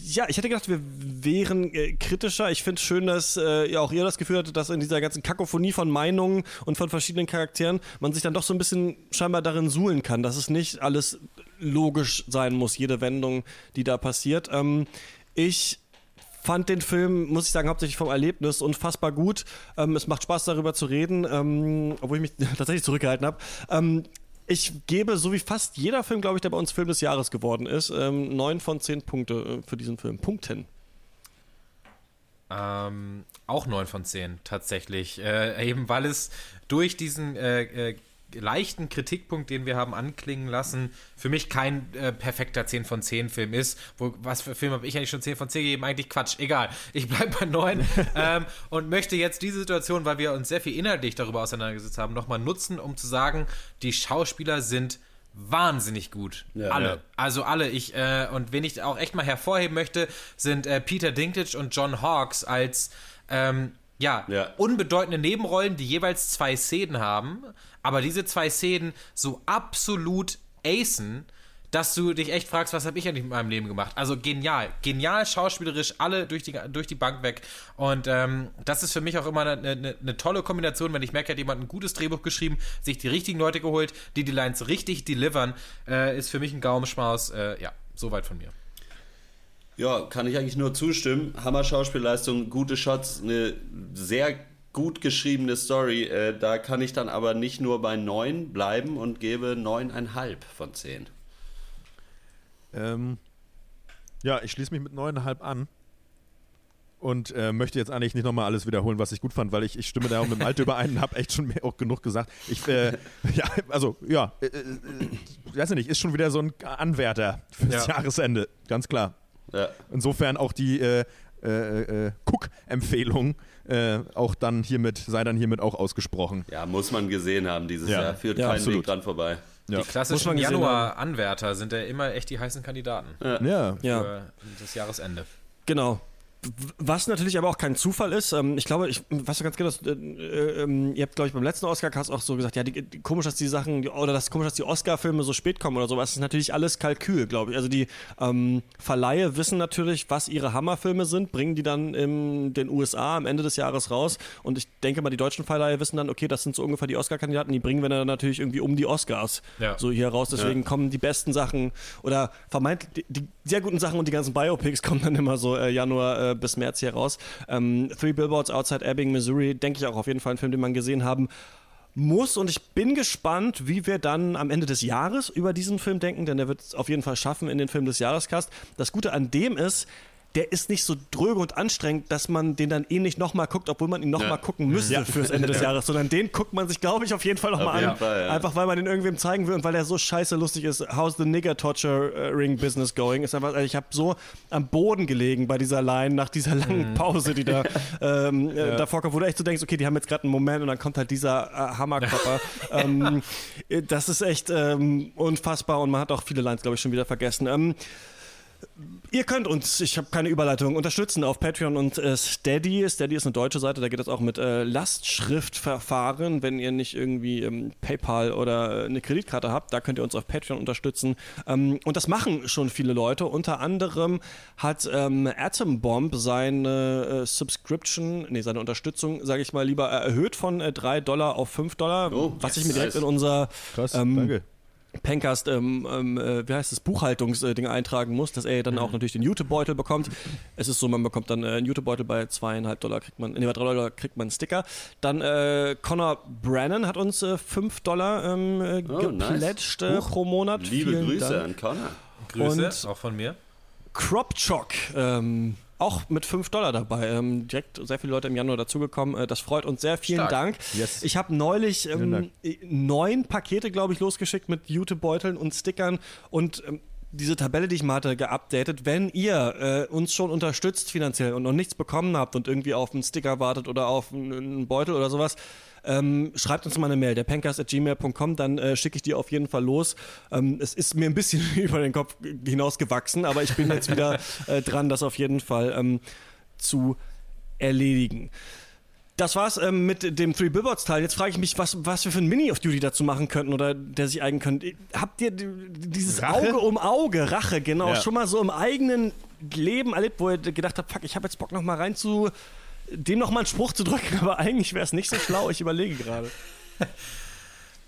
ja, ich hätte gedacht, wir wären äh, kritischer. Ich finde es schön, dass äh, auch ihr das Gefühl hattet, dass in dieser ganzen Kakophonie von Meinungen und von verschiedenen Charakteren man sich dann doch so ein bisschen scheinbar darin suhlen kann, dass es nicht alles logisch sein muss, jede Wendung, die da passiert. Ähm, ich fand den Film, muss ich sagen, hauptsächlich vom Erlebnis unfassbar gut. Ähm, es macht Spaß, darüber zu reden, ähm, obwohl ich mich tatsächlich zurückgehalten habe. Ähm, ich gebe, so wie fast jeder Film, glaube ich, der bei uns Film des Jahres geworden ist, ähm, neun von zehn Punkte äh, für diesen Film. Punkten. Ähm, auch 9 von 10 tatsächlich. Äh, eben weil es durch diesen äh, äh, leichten Kritikpunkt, den wir haben anklingen lassen, für mich kein äh, perfekter 10 von 10 Film ist. Wo, was für Film habe ich eigentlich schon 10 von 10 gegeben? Eigentlich Quatsch. Egal. Ich bleibe bei 9 ähm, und möchte jetzt diese Situation, weil wir uns sehr viel inhaltlich darüber auseinandergesetzt haben, nochmal nutzen, um zu sagen, die Schauspieler sind wahnsinnig gut. Ja. alle. Ja. Also alle. Ich, äh, und wen ich auch echt mal hervorheben möchte, sind äh, Peter Dinklage und John Hawkes als ähm, ja, Ja. unbedeutende Nebenrollen, die jeweils zwei Szenen haben, aber diese zwei Szenen so absolut acen, dass du dich echt fragst, was habe ich eigentlich mit meinem Leben gemacht? Also genial, genial schauspielerisch, alle durch die, durch die Bank weg. Und ähm, das ist für mich auch immer eine, eine, eine tolle Kombination, wenn ich merke, hat jemand ein gutes Drehbuch geschrieben, sich die richtigen Leute geholt, die die Lines richtig delivern, äh, ist für mich ein Gaumenschmaus. Äh, ja, soweit von mir. Ja, kann ich eigentlich nur zustimmen. Hammer Schauspielleistung, gute Shots, eine sehr gut geschriebene Story. Äh, da kann ich dann aber nicht nur bei 9 bleiben und gebe 9,5 von 10. Ähm, ja, ich schließe mich mit 9,5 an. Und äh, möchte jetzt eigentlich nicht nochmal alles wiederholen, was ich gut fand, weil ich, ich stimme da auch mit dem Alter überein und habe echt schon mehr, auch genug gesagt. Ich, äh, ja, also, ja, äh, äh, weiß ich nicht, ist schon wieder so ein Anwärter fürs Ja. Jahresende, ganz klar. Ja. Insofern auch die äh, äh, äh, Cook-Empfehlung äh, auch dann hiermit, sei dann hiermit auch ausgesprochen. ja, muss man gesehen haben dieses Ja. Jahr. Führt Ja, keinen absolut. Weg dran vorbei. Ja. Die klassischen Januar-Anwärter sind ja immer echt die heißen Kandidaten Ja. Ja. für das Jahresende. Genau. Was natürlich aber auch kein Zufall ist, ähm, ich glaube, ich weiß ganz genau, dass, äh, äh, ähm, ihr habt, glaube ich, beim letzten Oscar-Cast auch so gesagt, ja, die, die, komisch, dass die Sachen, oder das ist komisch, dass die Oscar-Filme so spät kommen oder so, aber es ist natürlich alles Kalkül, glaube ich. Also die ähm, Verleihe wissen natürlich, was ihre Hammerfilme sind, bringen die dann in den USA am Ende des Jahres raus und ich denke mal, die deutschen Verleihe wissen dann, okay, das sind so ungefähr die Oscar-Kandidaten, die bringen wir dann natürlich irgendwie um die Oscars Ja. so hier raus, deswegen kommen die besten Sachen oder vermeintlich die, die sehr guten Sachen und die ganzen Biopics kommen dann immer so äh, Januar äh, bis März hier raus. Ähm, Three Billboards Outside Ebbing, Missouri, denke ich auch auf jeden Fall ein Film, den man gesehen haben muss und ich bin gespannt, wie wir dann am Ende des Jahres über diesen Film denken, denn der wird es auf jeden Fall schaffen in den Film des Jahreskast. Das Gute an dem ist, der ist nicht so dröge und anstrengend, dass man den dann eh nicht nochmal guckt, obwohl man ihn nochmal mal gucken müsste fürs Ende des Jahres, sondern den guckt man sich, glaube ich, auf jeden Fall nochmal an. Fall, ja. Einfach weil man den irgendwem zeigen will und weil der so scheiße lustig ist. How's the nigger torturing business going? Ist einfach, also ich habe so am Boden gelegen bei dieser Line nach dieser langen Pause, die da ähm, äh, davor kommt, wo du echt so denkst, okay, die haben jetzt gerade einen Moment und dann kommt halt dieser äh, Hammerkopper. ähm, äh, das ist echt ähm, unfassbar und man hat auch viele Lines, glaube ich, schon wieder vergessen. Ähm, Ihr könnt uns, ich habe keine Überleitung, unterstützen auf Patreon und äh, Steady. Steady ist eine deutsche Seite, da geht es auch mit äh, Lastschriftverfahren. Wenn ihr nicht irgendwie ähm, PayPal oder äh, eine Kreditkarte habt, da könnt ihr uns auf Patreon unterstützen. Ähm, und das machen schon viele Leute. Unter anderem hat ähm, Atom Bomb seine äh, Subscription, nee, seine Unterstützung, sage ich mal lieber, äh, erhöht von äh, 3 Dollar auf 5 Dollar, Oh, was yes, ich mir direkt nice. in unser Krass, ähm, danke. Pencast, ähm, ähm, äh, wie heißt das, Buchhaltungsding eintragen muss, dass er dann auch natürlich den Jutebeutel bekommt. Es ist so, man bekommt dann äh, einen Jutebeutel bei zweieinhalb Dollar, kriegt man, nee, bei drei Dollar kriegt man einen Sticker. Dann äh, Connor Brennan hat uns äh, fünf Dollar ähm, äh, Oh, nice. geplätscht äh, pro Monat. Liebe Vielen Grüße Dank. an Connor. Grüße, Und- auch von mir. Crop Chock, ähm, auch mit 5 Dollar dabei. Ähm, direkt sehr viele Leute im Januar dazugekommen. Äh, das freut uns sehr. Vielen Stark. Dank. Yes. Ich habe neulich ähm, äh, neun Pakete, glaube ich, losgeschickt mit Jutebeuteln und Stickern und ähm, diese Tabelle, die ich mal hatte, geupdatet. Wenn ihr äh, uns schon unterstützt finanziell und noch nichts bekommen habt und irgendwie auf einen Sticker wartet oder auf einen Beutel oder sowas, ähm, schreibt uns mal eine Mail, der pencast.gmail.com, dann äh, schicke ich die auf jeden Fall los. Ähm, es ist mir ein bisschen über den Kopf hinausgewachsen, aber ich bin jetzt wieder äh, dran, das auf jeden Fall ähm, zu erledigen. Das war's ähm, mit dem Three Billboards Teil. Jetzt frage ich mich, was, was wir für ein Mini of Duty dazu machen könnten oder der sich eignen könnte. Habt ihr dieses Rache? Auge um Auge, Rache, genau, Ja. schon mal so im eigenen Leben erlebt, wo ihr gedacht habt, fuck, ich habe jetzt Bock noch mal rein zu dem noch mal einen Spruch zu drücken, aber eigentlich wäre es nicht so schlau. Ich überlege gerade.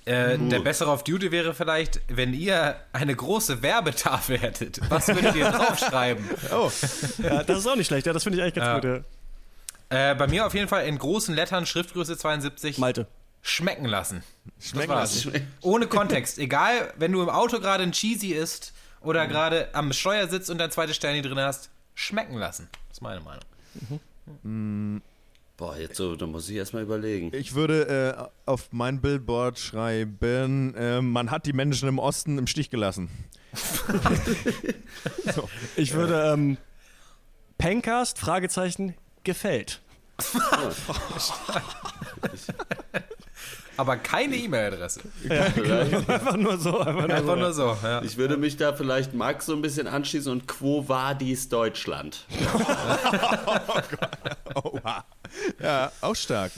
Äh, der bessere auf Duty wäre vielleicht, wenn ihr eine große Werbetafel hättet. Was würdet ihr draufschreiben? Oh, Ja, das ist auch nicht schlecht. Ja, das finde ich eigentlich ganz Ja. gut. Ja. Äh, bei mir auf jeden Fall in großen Lettern, Schriftgröße 72, Malte. schmecken lassen. schmecken war's. lassen. Ohne Kontext. Egal, wenn du im Auto gerade ein Cheesy isst oder gerade am Steuer sitzt und dein zweites Stern drin hast, schmecken lassen. Das ist meine Meinung. Boah, jetzt so, da muss ich erstmal überlegen. Ich würde äh, auf mein Billboard schreiben, äh, man hat die Menschen im Osten im Stich gelassen. Ich würde ähm, Pencast, Fragezeichen, gefällt. Aber keine E-Mail-Adresse. Einfach nur so. Einfach nur Einfach so. nur so. Ja. Ich würde mich da vielleicht Max so ein bisschen anschließen und Quo Vadis Deutschland. Oha. Ja, auch stark.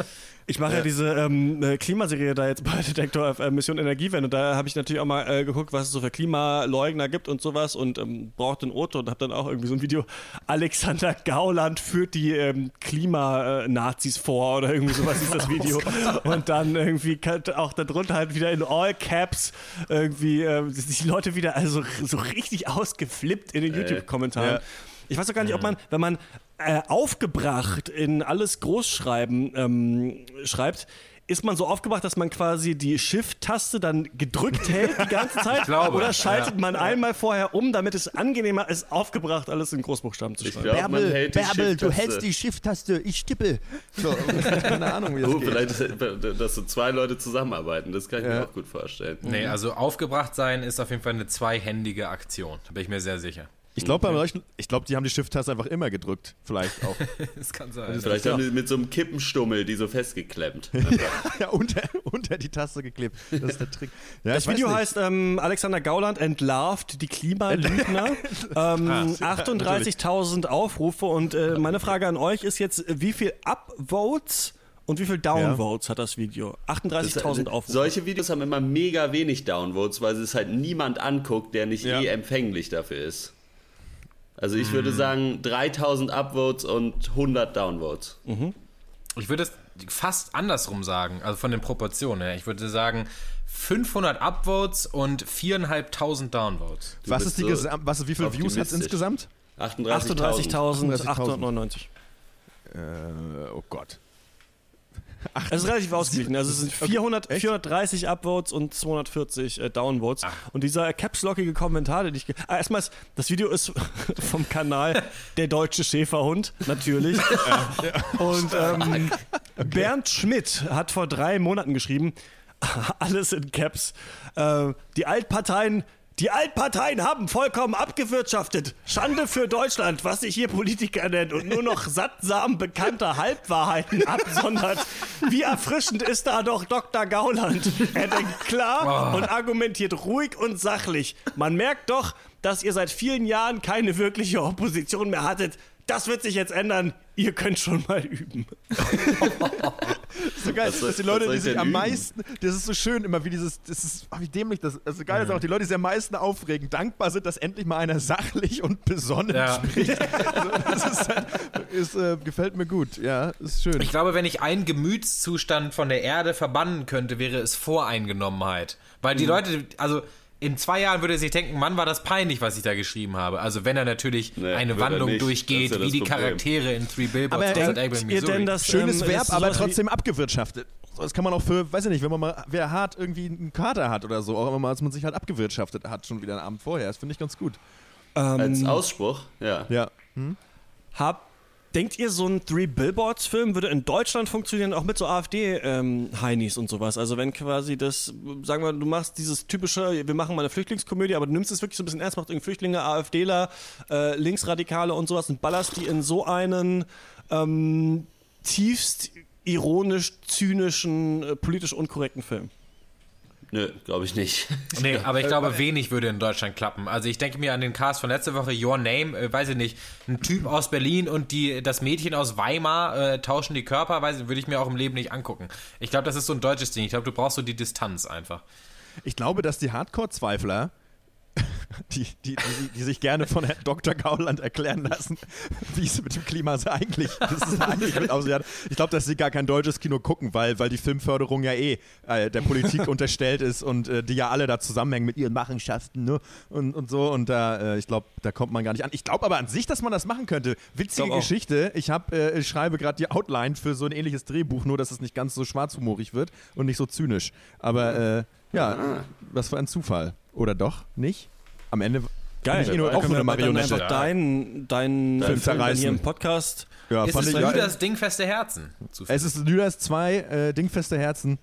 Ich mache ja diese ähm, äh, Klimaserie da jetzt bei Detektor FM Mission Energiewende. Da habe ich natürlich auch mal äh, geguckt, was es so für Klimaleugner gibt und sowas und ähm, brauchte einen Otto und habe dann auch irgendwie so ein Video, Alexander Gauland führt die ähm, Klimanazis vor oder irgendwie sowas ist das Video. Und dann irgendwie auch darunter halt wieder in All Caps irgendwie äh, die Leute wieder also so richtig ausgeflippt in den YouTube-Kommentaren. Ja. Ich weiß auch gar nicht, ob man, wenn man äh, aufgebracht in alles Großschreiben ähm, schreibt, ist man so aufgebracht, dass man quasi die Shift-Taste dann gedrückt hält die ganze Zeit? glaube, Oder schaltet ja. man einmal vorher um, damit es angenehmer ist, aufgebracht alles in Großbuchstaben zu Ich schreiben? glaube, man hält die Shift-Taste. die Shift-Taste, ich tippe. So, keine Ahnung, wie das Oh, geht. vielleicht, dass so zwei Leute zusammenarbeiten, das kann ich mir Ja. auch gut vorstellen. Nee, also aufgebracht sein ist auf jeden Fall eine zweihändige Aktion. Da bin ich mir sehr sicher. Ich glaube, Leuchten, ich glaube, die haben die Shift-Taste einfach immer gedrückt. Vielleicht auch. Das kann sein. Vielleicht haben die mit so einem Kippenstummel die so festgeklemmt. ja, unter, unter die Taste geklebt. Das ist der Trick. Ja, Das Video nicht. heißt ähm, Alexander Gauland entlarvt die Klimalügner. ähm, 38.000 Aufrufe und äh, meine Frage an euch ist jetzt, wie viel Upvotes und wie viel Downvotes hat das Video? 38.000 Aufrufe. Solche Videos haben immer mega wenig Downvotes, weil es halt niemand anguckt, der nicht Ja. eh empfänglich dafür ist. Also ich würde sagen 3000 Upvotes und 100 Downvotes. Ich würde es fast andersrum sagen, also von den Proportionen her. Ich würde sagen 500 Upvotes und 4.500 Downvotes. Was bist ist die so Gesam was, wie viele Views hat es insgesamt? 38.000. 38.899. Äh, oh Gott. Es ist relativ ausgeglichen. Also es sind 400, 430 Upvotes und 240 äh, Downvotes. Und dieser capslockige Kommentar, den ich. Ah, erstmal, das Video ist vom Kanal Der Deutsche Schäferhund, natürlich. Und ähm, Bernd Schmidt hat vor drei Monaten geschrieben, alles in Caps. Äh, die Altparteien. Die Altparteien haben vollkommen abgewirtschaftet. Schande für Deutschland, was sich hier Politiker nennt und nur noch sattsam bekannte Halbwahrheiten absondert. Wie erfrischend ist da doch Dr. Gauland. Er denkt klar und argumentiert ruhig und sachlich. Man merkt doch, dass ihr seit vielen Jahren keine wirkliche Opposition mehr hattet. Das wird sich jetzt ändern. Ihr könnt schon mal üben. So geil, soll- dass die Leute, die ich sich am üben? meisten, das ist so schön, immer wie dieses, das ist, oh, wie dämlich das, also geil ist auch, die Leute, die sich am meisten aufregen, dankbar sind, dass endlich mal einer sachlich und besonnen Ja. spricht. Also, das ist, halt, ist, äh, gefällt mir gut, ja, ist schön. Ich glaube, wenn ich einen Gemütszustand von der Erde verbannen könnte, wäre es Voreingenommenheit. Weil die Leute, also in zwei Jahren würde er sich denken, Mann, war das peinlich, was ich da geschrieben habe. Also wenn er natürlich Nee, eine Wandlung nicht. durchgeht, Das ja wie das die Problem. Charaktere in Three Billboards Aber denkt ihr denn, dass Schönes ähm, Verb, aber trotzdem abgewirtschaftet. Das kann man auch für, weiß ich nicht, wenn man mal, wer hart irgendwie einen Kater hat oder so, auch immer mal, als man sich halt abgewirtschaftet hat, schon wieder einen Abend vorher. Das finde ich ganz gut. Als Ähm, Ausspruch, ja. Ja. Hab, denkt ihr, so ein Three Billboards-Film würde in Deutschland funktionieren, auch mit so AfD-Heinis und sowas? Also wenn quasi das, sagen wir, du machst dieses typische, wir machen mal eine Flüchtlingskomödie, aber du nimmst es wirklich so ein bisschen ernst, machst irgendwie Flüchtlinge, AfDler, äh, Linksradikale und sowas und ballerst die in so einen ähm, tiefst ironisch, zynischen, äh, politisch unkorrekten Film. Nö, glaube ich nicht. Nee, aber ich glaube, wenig würde in Deutschland klappen. Also ich denke mir an den Cast von letzter Woche, Your Name, äh, weiß ich nicht, ein Typ aus Berlin und die, das Mädchen aus Weimar äh, tauschen die Körper, weiß ich, würde ich mir auch im Leben nicht angucken. Ich glaube, das ist so ein deutsches Ding. Ich glaube, du brauchst so die Distanz einfach. Ich glaube, dass die Hardcore-Zweifler, die, die, die, die sich gerne von Herrn Dr. Gauland erklären lassen, wie es mit dem Klima so eigentlich, das eigentlich mit aussieht. Ich glaube, dass sie gar kein deutsches Kino gucken, weil, weil die Filmförderung ja eh äh, der Politik unterstellt ist und äh, die ja alle da zusammenhängen mit ihren Machenschaften ne? und, und so. Und da, äh, ich glaube, da kommt man gar nicht an. Ich glaube aber an sich, dass man das machen könnte. Witzige auch. Geschichte. Ich, hab, äh, ich schreibe gerade die Outline für so ein ähnliches Drehbuch, nur dass es nicht ganz so schwarzhumorig wird und nicht so zynisch. Aber äh, ja, was für ein Zufall. Oder doch? Nicht? Am Ende Geil, ich nur, Dann auch nur eine wir dann Marionette. einfach deinen dein Film zerreißen. hier im Podcast. Ja, ist fand es ich, für ja, dingfeste Herzen? Es ist Lüders 2, äh, Dingfeste Herzen.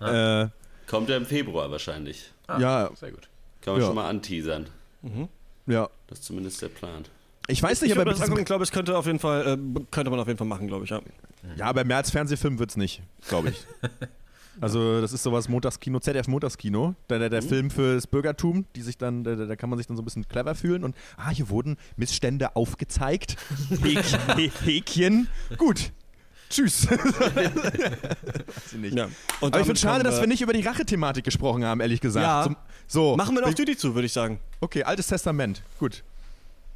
Äh, Kommt ja im Februar wahrscheinlich. ja, Sehr gut. Kann man Ja. schon mal anteasern. ja. Das ist zumindest der Plan. Ich weiß nicht, Ich aber, das angucken, ich glaube, es könnte auf jeden Fall, äh, könnte man auf jeden Fall machen, glaube ich, ja. ja, aber mehr als Fernsehfilm wird es nicht, glaube ich. Also das ist sowas Montagskino, ZDF Montagskino, der, der, der Film fürs Bürgertum, die sich dann, da, da kann man sich dann so ein bisschen clever fühlen und ah, hier wurden Missstände aufgezeigt. Häkchen. Hä- Häkchen. Gut. Tschüss. Ja. Und Aber ich finde schade, dass wir nicht über die Rache-Thematik gesprochen haben, ehrlich gesagt. Ja. Zum, so. Machen wir noch Duty zu, würde ich sagen. Okay, altes Testament. Gut.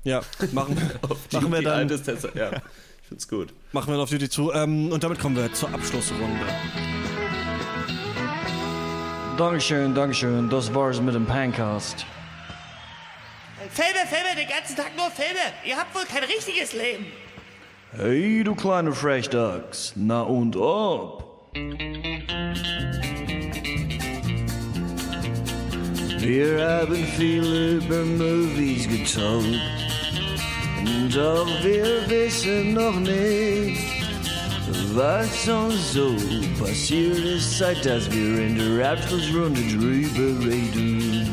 Ja, machen, Die, machen wir dann altes Test- ja, ich find's gut. machen wir noch Duty zu. Ähm, und damit kommen wir zur Abschlussrunde. Dankeschön, Dankeschön. Das war's mit dem Pancast. Filme, Filme, den ganzen Tag nur Filme. Ihr habt wohl kein richtiges Leben. Hey, du kleine Frechdachs. Na und ob? Wir haben viel über Movies getalkt. Doch wir wissen noch nicht, was uns so passiert ist, seit dass wir in der Abschlussrunde drüber reden.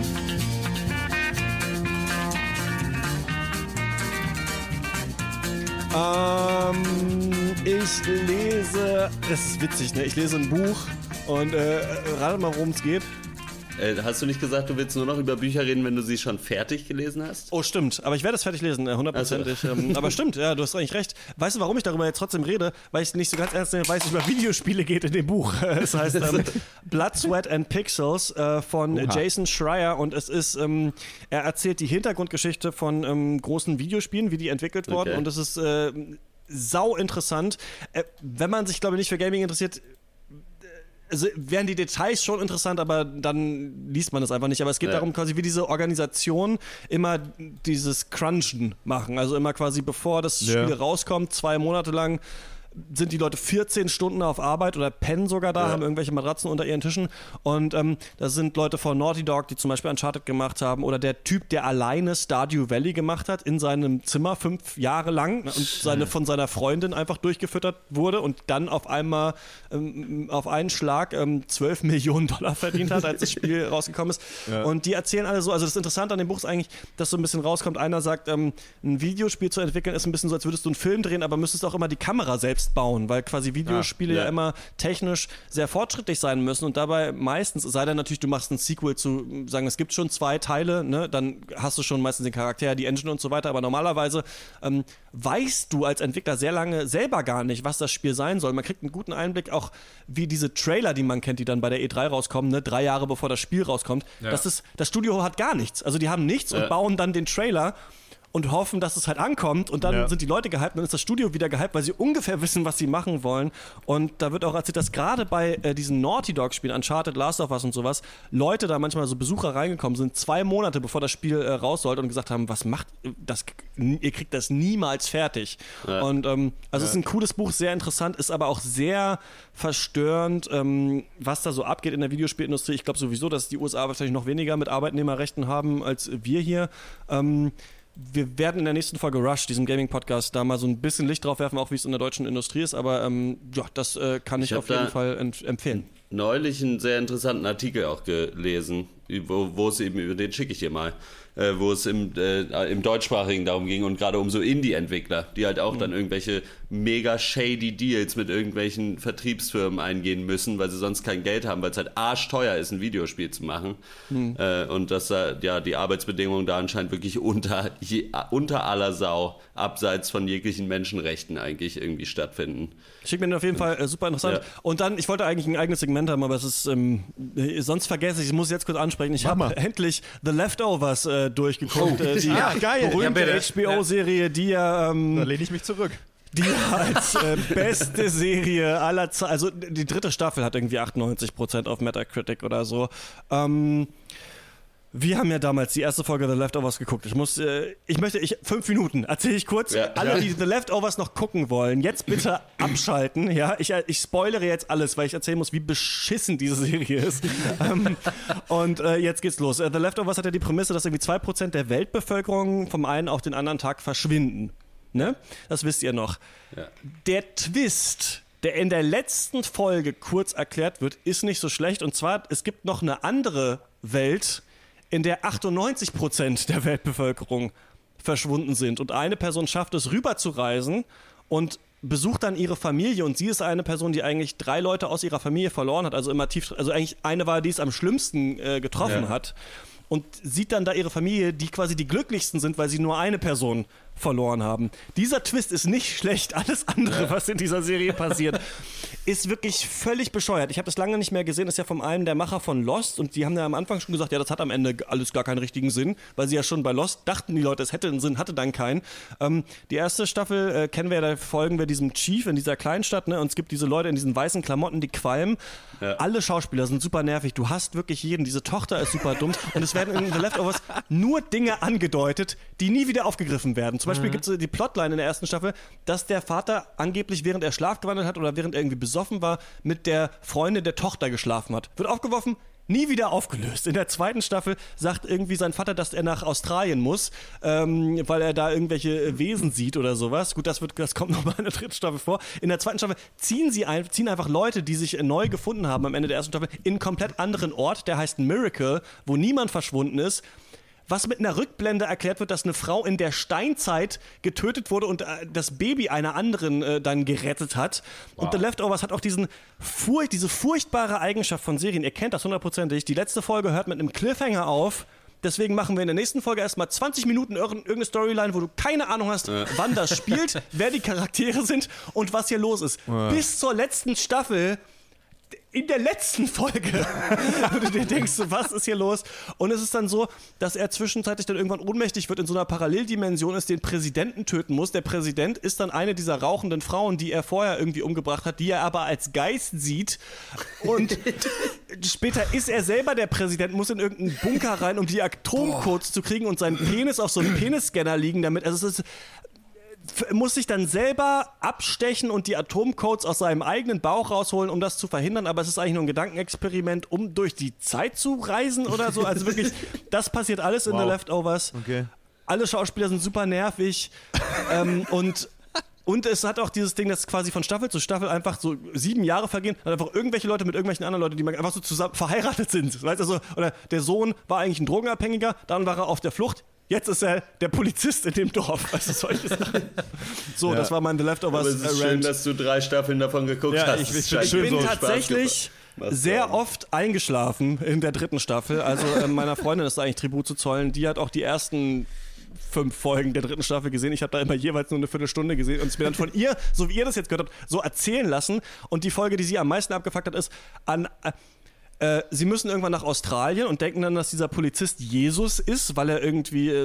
Ähm, ich lese, das ist witzig, ne? Ich lese ein Buch und äh, rate mal, worum es geht. Äh, hast du nicht gesagt, du willst nur noch über Bücher reden, wenn du sie schon fertig gelesen hast? Oh, stimmt. Aber ich werde es fertig lesen, äh, hundertprozentig. Ähm, aber stimmt, ja, du hast eigentlich recht. Weißt du, warum ich darüber jetzt trotzdem rede? Weil ich nicht so ganz ernst nehme, weil es über Videospiele geht in dem Buch. Es heißt ähm, Blood, Sweat and Pixels äh, von Oha. Jason Schreier und es ist, ähm, er erzählt die Hintergrundgeschichte von ähm, großen Videospielen, wie die entwickelt wurden Okay. und es ist äh, sau interessant. Äh, wenn man sich, glaube ich, nicht für Gaming interessiert, also wären die Details schon interessant, aber dann liest man das einfach nicht. Aber es geht Ja. darum, quasi wie diese Organisation immer dieses Crunchen machen. Also immer quasi bevor das Ja. Spiel rauskommt, zwei Monate lang sind die Leute 14 Stunden auf Arbeit oder pennen sogar da, Ja. haben irgendwelche Matratzen unter ihren Tischen. Und ähm, das sind Leute von Naughty Dog, die zum Beispiel Uncharted gemacht haben. Oder der Typ, der alleine Stardew Valley gemacht hat in seinem Zimmer fünf Jahre lang und seine, von seiner Freundin einfach durchgefüttert wurde und dann auf einmal ähm, auf einen Schlag ähm, 12 Millionen Dollar verdient hat, als das Spiel rausgekommen ist. Und die erzählen alle so, also das Interessante an dem Buch ist eigentlich, dass so ein bisschen rauskommt, einer sagt, ähm, ein Videospiel zu entwickeln ist ein bisschen so, als würdest du einen Film drehen, aber müsstest auch immer die Kamera selbst bauen, weil quasi Videospiele ja. ja. immer technisch sehr fortschrittlich sein müssen und dabei meistens, sei denn natürlich, du machst ein Sequel zu, sagen, es gibt schon zwei Teile, ne, dann hast du schon meistens den Charakter, die Engine und so weiter, aber normalerweise ähm, weißt du als Entwickler sehr lange selber gar nicht, was das Spiel sein soll. Man kriegt einen guten Einblick auch, wie diese Trailer, die man kennt, die dann bei der E3 rauskommen, ne, drei Jahre bevor das Spiel rauskommt. Ja. Das, ist, das Studio hat gar nichts. Also die haben nichts und Ja. bauen dann den Trailer und hoffen, dass es halt ankommt und dann Ja. sind die Leute gehypt und dann ist das Studio wieder gehypt, weil sie ungefähr wissen, was sie machen wollen. Und da wird auch erzählt, dass gerade bei äh, diesen Naughty Dog Spielen, Uncharted, Last of Us und sowas, Leute da manchmal so Besucher reingekommen sind, zwei Monate bevor das Spiel äh, raus sollte und gesagt haben, was macht das, ihr kriegt das niemals fertig. Ja. Und ähm, also es ist ein cooles Buch, sehr interessant, ist aber auch sehr verstörend, ähm, was da so abgeht in der Videospielindustrie. Ich glaube sowieso, dass die USA wahrscheinlich noch weniger mit Arbeitnehmerrechten haben als wir hier. Ähm, wir werden in der nächsten Folge Rush, diesem Gaming-Podcast, da mal so ein bisschen Licht drauf werfen, auch wie es in der deutschen Industrie ist. Aber ähm, ja, das äh, kann ich, Ich auf jeden Fall empfehlen. neulich einen sehr interessanten Artikel auch gelesen, wo, wo es eben über den schicke ich dir mal, äh, wo es im, äh, im deutschsprachigen darum ging und gerade um so Indie-Entwickler, die halt auch dann irgendwelche mega shady Deals mit irgendwelchen Vertriebsfirmen eingehen müssen, weil sie sonst kein Geld haben, weil es halt arschteuer ist, ein Videospiel zu machen. Äh, und dass da ja die Arbeitsbedingungen da anscheinend wirklich unter, je, unter aller Sau, abseits von jeglichen Menschenrechten eigentlich irgendwie stattfinden. Schick mir den auf jeden Fall äh, super interessant. Ja. Und dann, ich wollte eigentlich ein eigenes Segment haben, aber es ist, ähm, äh, sonst vergesse ich, ich muss jetzt kurz ansprechen. Ich habe endlich The Leftovers äh, durchgeguckt. Äh, die Ah, geil. berühmte Ja. HBO-Serie, die ja, ähm, Da lehne ich mich zurück. die als äh, beste Serie aller Zeiten, also die dritte Staffel hat irgendwie 98% auf Metacritic oder so. Ähm, wir haben ja damals die erste Folge The Leftovers geguckt. Ich muss, äh, ich möchte, ich, fünf Minuten, erzähle ich kurz. Ja. Alle, die The Leftovers noch gucken wollen, jetzt bitte abschalten. Ja, ich, ich spoilere jetzt alles, weil ich erzählen muss, wie beschissen diese Serie ist. ähm, und äh, jetzt geht's los. Äh, The Leftovers hat ja die Prämisse, dass irgendwie 2% der Weltbevölkerung vom einen auf den anderen Tag verschwinden. Ne? Das wisst ihr noch. Ja. Der Twist, der in der letzten Folge kurz erklärt wird, ist nicht so schlecht. Und zwar, es gibt noch eine andere Welt, in der 98% der Weltbevölkerung verschwunden sind. Und eine Person schafft es, rüberzureisen und besucht dann ihre Familie. Und sie ist eine Person, die eigentlich drei Leute aus ihrer Familie verloren hat. Also immer tief, also eigentlich eine war, die es am schlimmsten äh, getroffen Ja. hat. Und sieht dann da ihre Familie, die quasi die glücklichsten sind, weil sie nur eine Person verloren haben. Dieser Twist ist nicht schlecht. Alles andere, was in dieser Serie passiert, ist wirklich völlig bescheuert. Ich habe das lange nicht mehr gesehen. Das ist ja von einem der Macher von Lost. Und die haben ja am Anfang schon gesagt, ja, das hat am Ende alles gar keinen richtigen Sinn, weil sie ja schon bei Lost dachten, die Leute, es hätte einen Sinn, hatte dann keinen. Ähm, die erste Staffel äh, kennen wir, da folgen wir diesem Chief in dieser Kleinstadt. Ne? Und es gibt diese Leute in diesen weißen Klamotten, die qualmen. Alle Schauspieler sind super nervig. Du hast wirklich jeden. Diese Tochter ist super dumm. Und es werden in The Leftovers nur Dinge angedeutet, die nie wieder aufgegriffen werden. Zum Beispiel gibt es die Plotline in der ersten Staffel, dass der Vater angeblich, während er schlafgewandelt hat oder während er irgendwie besoffen war, mit der Freundin der Tochter geschlafen hat. Wird aufgeworfen, nie wieder aufgelöst. In der zweiten Staffel sagt irgendwie sein Vater, dass er nach Australien muss, ähm, weil er da irgendwelche Wesen sieht oder sowas. Gut, das, wird, das kommt nochmal in der dritten Staffel vor. In der zweiten Staffel ziehen sie ein, ziehen einfach Leute, die sich neu gefunden haben am Ende der ersten Staffel, in einen komplett anderen Ort, der heißt Miracle, wo niemand verschwunden ist was mit einer Rückblende erklärt wird, dass eine Frau in der Steinzeit getötet wurde und äh, das Baby einer anderen äh, dann gerettet hat. Und The Leftovers hat auch diesen Furcht, diese furchtbare Eigenschaft von Serien. Ihr kennt das hundertprozentig. Die letzte Folge hört mit einem Cliffhanger auf. Deswegen machen wir in der nächsten Folge erstmal 20 Minuten irg- irgendeine Storyline, wo du keine Ahnung hast, wann das spielt, wer die Charaktere sind und was hier los ist. Bis zur letzten Staffel in der letzten Folge, wo du dir denkst, so, was ist hier los? Und es ist dann so, dass er zwischenzeitlich dann irgendwann ohnmächtig wird, in so einer Paralleldimension ist, den Präsidenten töten muss. Der Präsident ist dann eine dieser rauchenden Frauen, die er vorher irgendwie umgebracht hat, die er aber als Geist sieht. Und später ist er selber der Präsident, muss in irgendeinen Bunker rein, um die Atomcodes zu kriegen und seinen Penis auf so einem Penisscanner liegen damit. Also es ist muss sich dann selber abstechen und die Atomcodes aus seinem eigenen Bauch rausholen, um das zu verhindern. Aber es ist eigentlich nur ein Gedankenexperiment, um durch die Zeit zu reisen oder so. Also wirklich, das passiert alles in The Leftovers. Okay. Alle Schauspieler sind super nervig. ähm, und und es hat auch dieses Ding, dass quasi von Staffel zu Staffel einfach so sieben Jahre vergehen, dann einfach irgendwelche Leute mit irgendwelchen anderen Leuten, die man einfach so zusammen verheiratet sind. Weißt du, so, oder der Sohn war eigentlich ein Drogenabhängiger, dann war er auf der Flucht, jetzt ist er der Polizist in dem Dorf. Also solche Sachen. So, das war mein The Leftovers Aber es ist schön, dass du drei Staffeln davon geguckt Ja, hast. ich- ich- Ich bin so tatsächlich sehr oft eingeschlafen in der dritten Staffel. Also äh, meiner Freundin ist da eigentlich Tribut zu zollen. Die hat auch die ersten fünf Folgen der dritten Staffel gesehen. Ich habe da immer jeweils nur eine Viertelstunde gesehen und es mir dann von ihr, so wie ihr das jetzt gehört habt, so erzählen lassen. Und die Folge, die sie am meisten abgefuckt hat, ist an. Äh, Äh, sie müssen irgendwann nach Australien und denken dann, dass dieser Polizist Jesus ist, weil er irgendwie äh,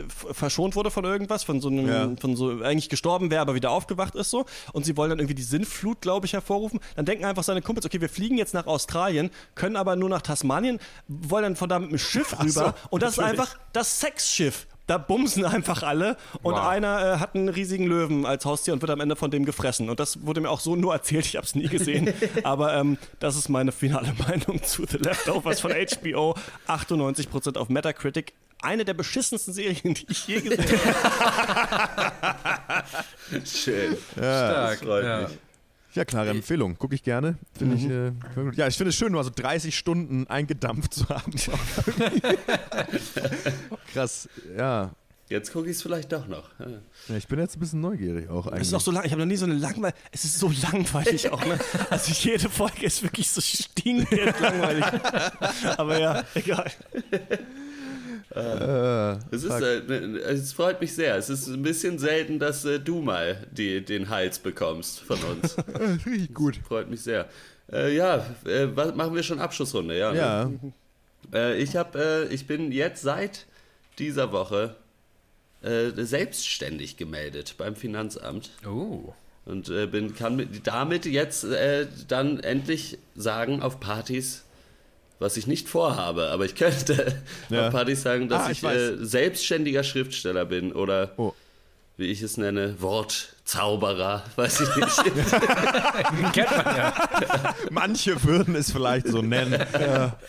f- verschont wurde von irgendwas, von so einem, Ja. von so, eigentlich gestorben wäre, aber wieder aufgewacht ist so. Und sie wollen dann irgendwie die Sinnflut, glaube ich, hervorrufen. Dann denken einfach seine Kumpels, okay, wir fliegen jetzt nach Australien, können aber nur nach Tasmanien, wollen dann von da mit dem Schiff Ach so, rüber. und das natürlich. ist einfach das Sexschiff. Da bumsen einfach alle und Wow. einer äh, hat einen riesigen Löwen als Haustier und wird am Ende von dem gefressen. Und das wurde mir auch so nur erzählt, ich habe es nie gesehen. Aber ähm, das ist meine finale Meinung zu The Leftovers von HBO. 98% auf Metacritic. Eine der beschissensten Serien, die ich je gesehen habe. Schön. Ja. Das freut ja. mich. Ja, klare Empfehlung. Gucke ich gerne. Finde ich, äh, ja, ich finde es schön, nur so 30 Stunden eingedampft zu haben. Krass, ja. Jetzt gucke ich es vielleicht doch noch. Ja. ja. Ich bin jetzt ein bisschen neugierig auch eigentlich. Es ist auch so lang, ich habe noch nie so eine langweilig, es ist so langweilig auch, ne? Also jede Folge ist wirklich so stinkend langweilig. Aber ja, egal. Äh, Es, ist, äh, ne- es freut mich sehr. Es ist ein bisschen selten, dass äh, du mal die, den Hals bekommst von uns. richtig gut. freut mich sehr. Äh, ja, äh, was, machen wir schon Abschlussrunde, ja. ne? Ja, Äh, ich, hab, ich bin jetzt seit dieser Woche selbstständig gemeldet beim Finanzamt Oh. und bin, kann mit, damit jetzt dann endlich sagen auf Partys, was ich nicht vorhabe, aber ich könnte Ja. auf Partys sagen, dass Ah, ich, ich äh, selbstständiger Schriftsteller bin oder Oh. wie ich es nenne, Wortzauberer, weiß ich nicht. Kennt man ja. manche würden es vielleicht so nennen.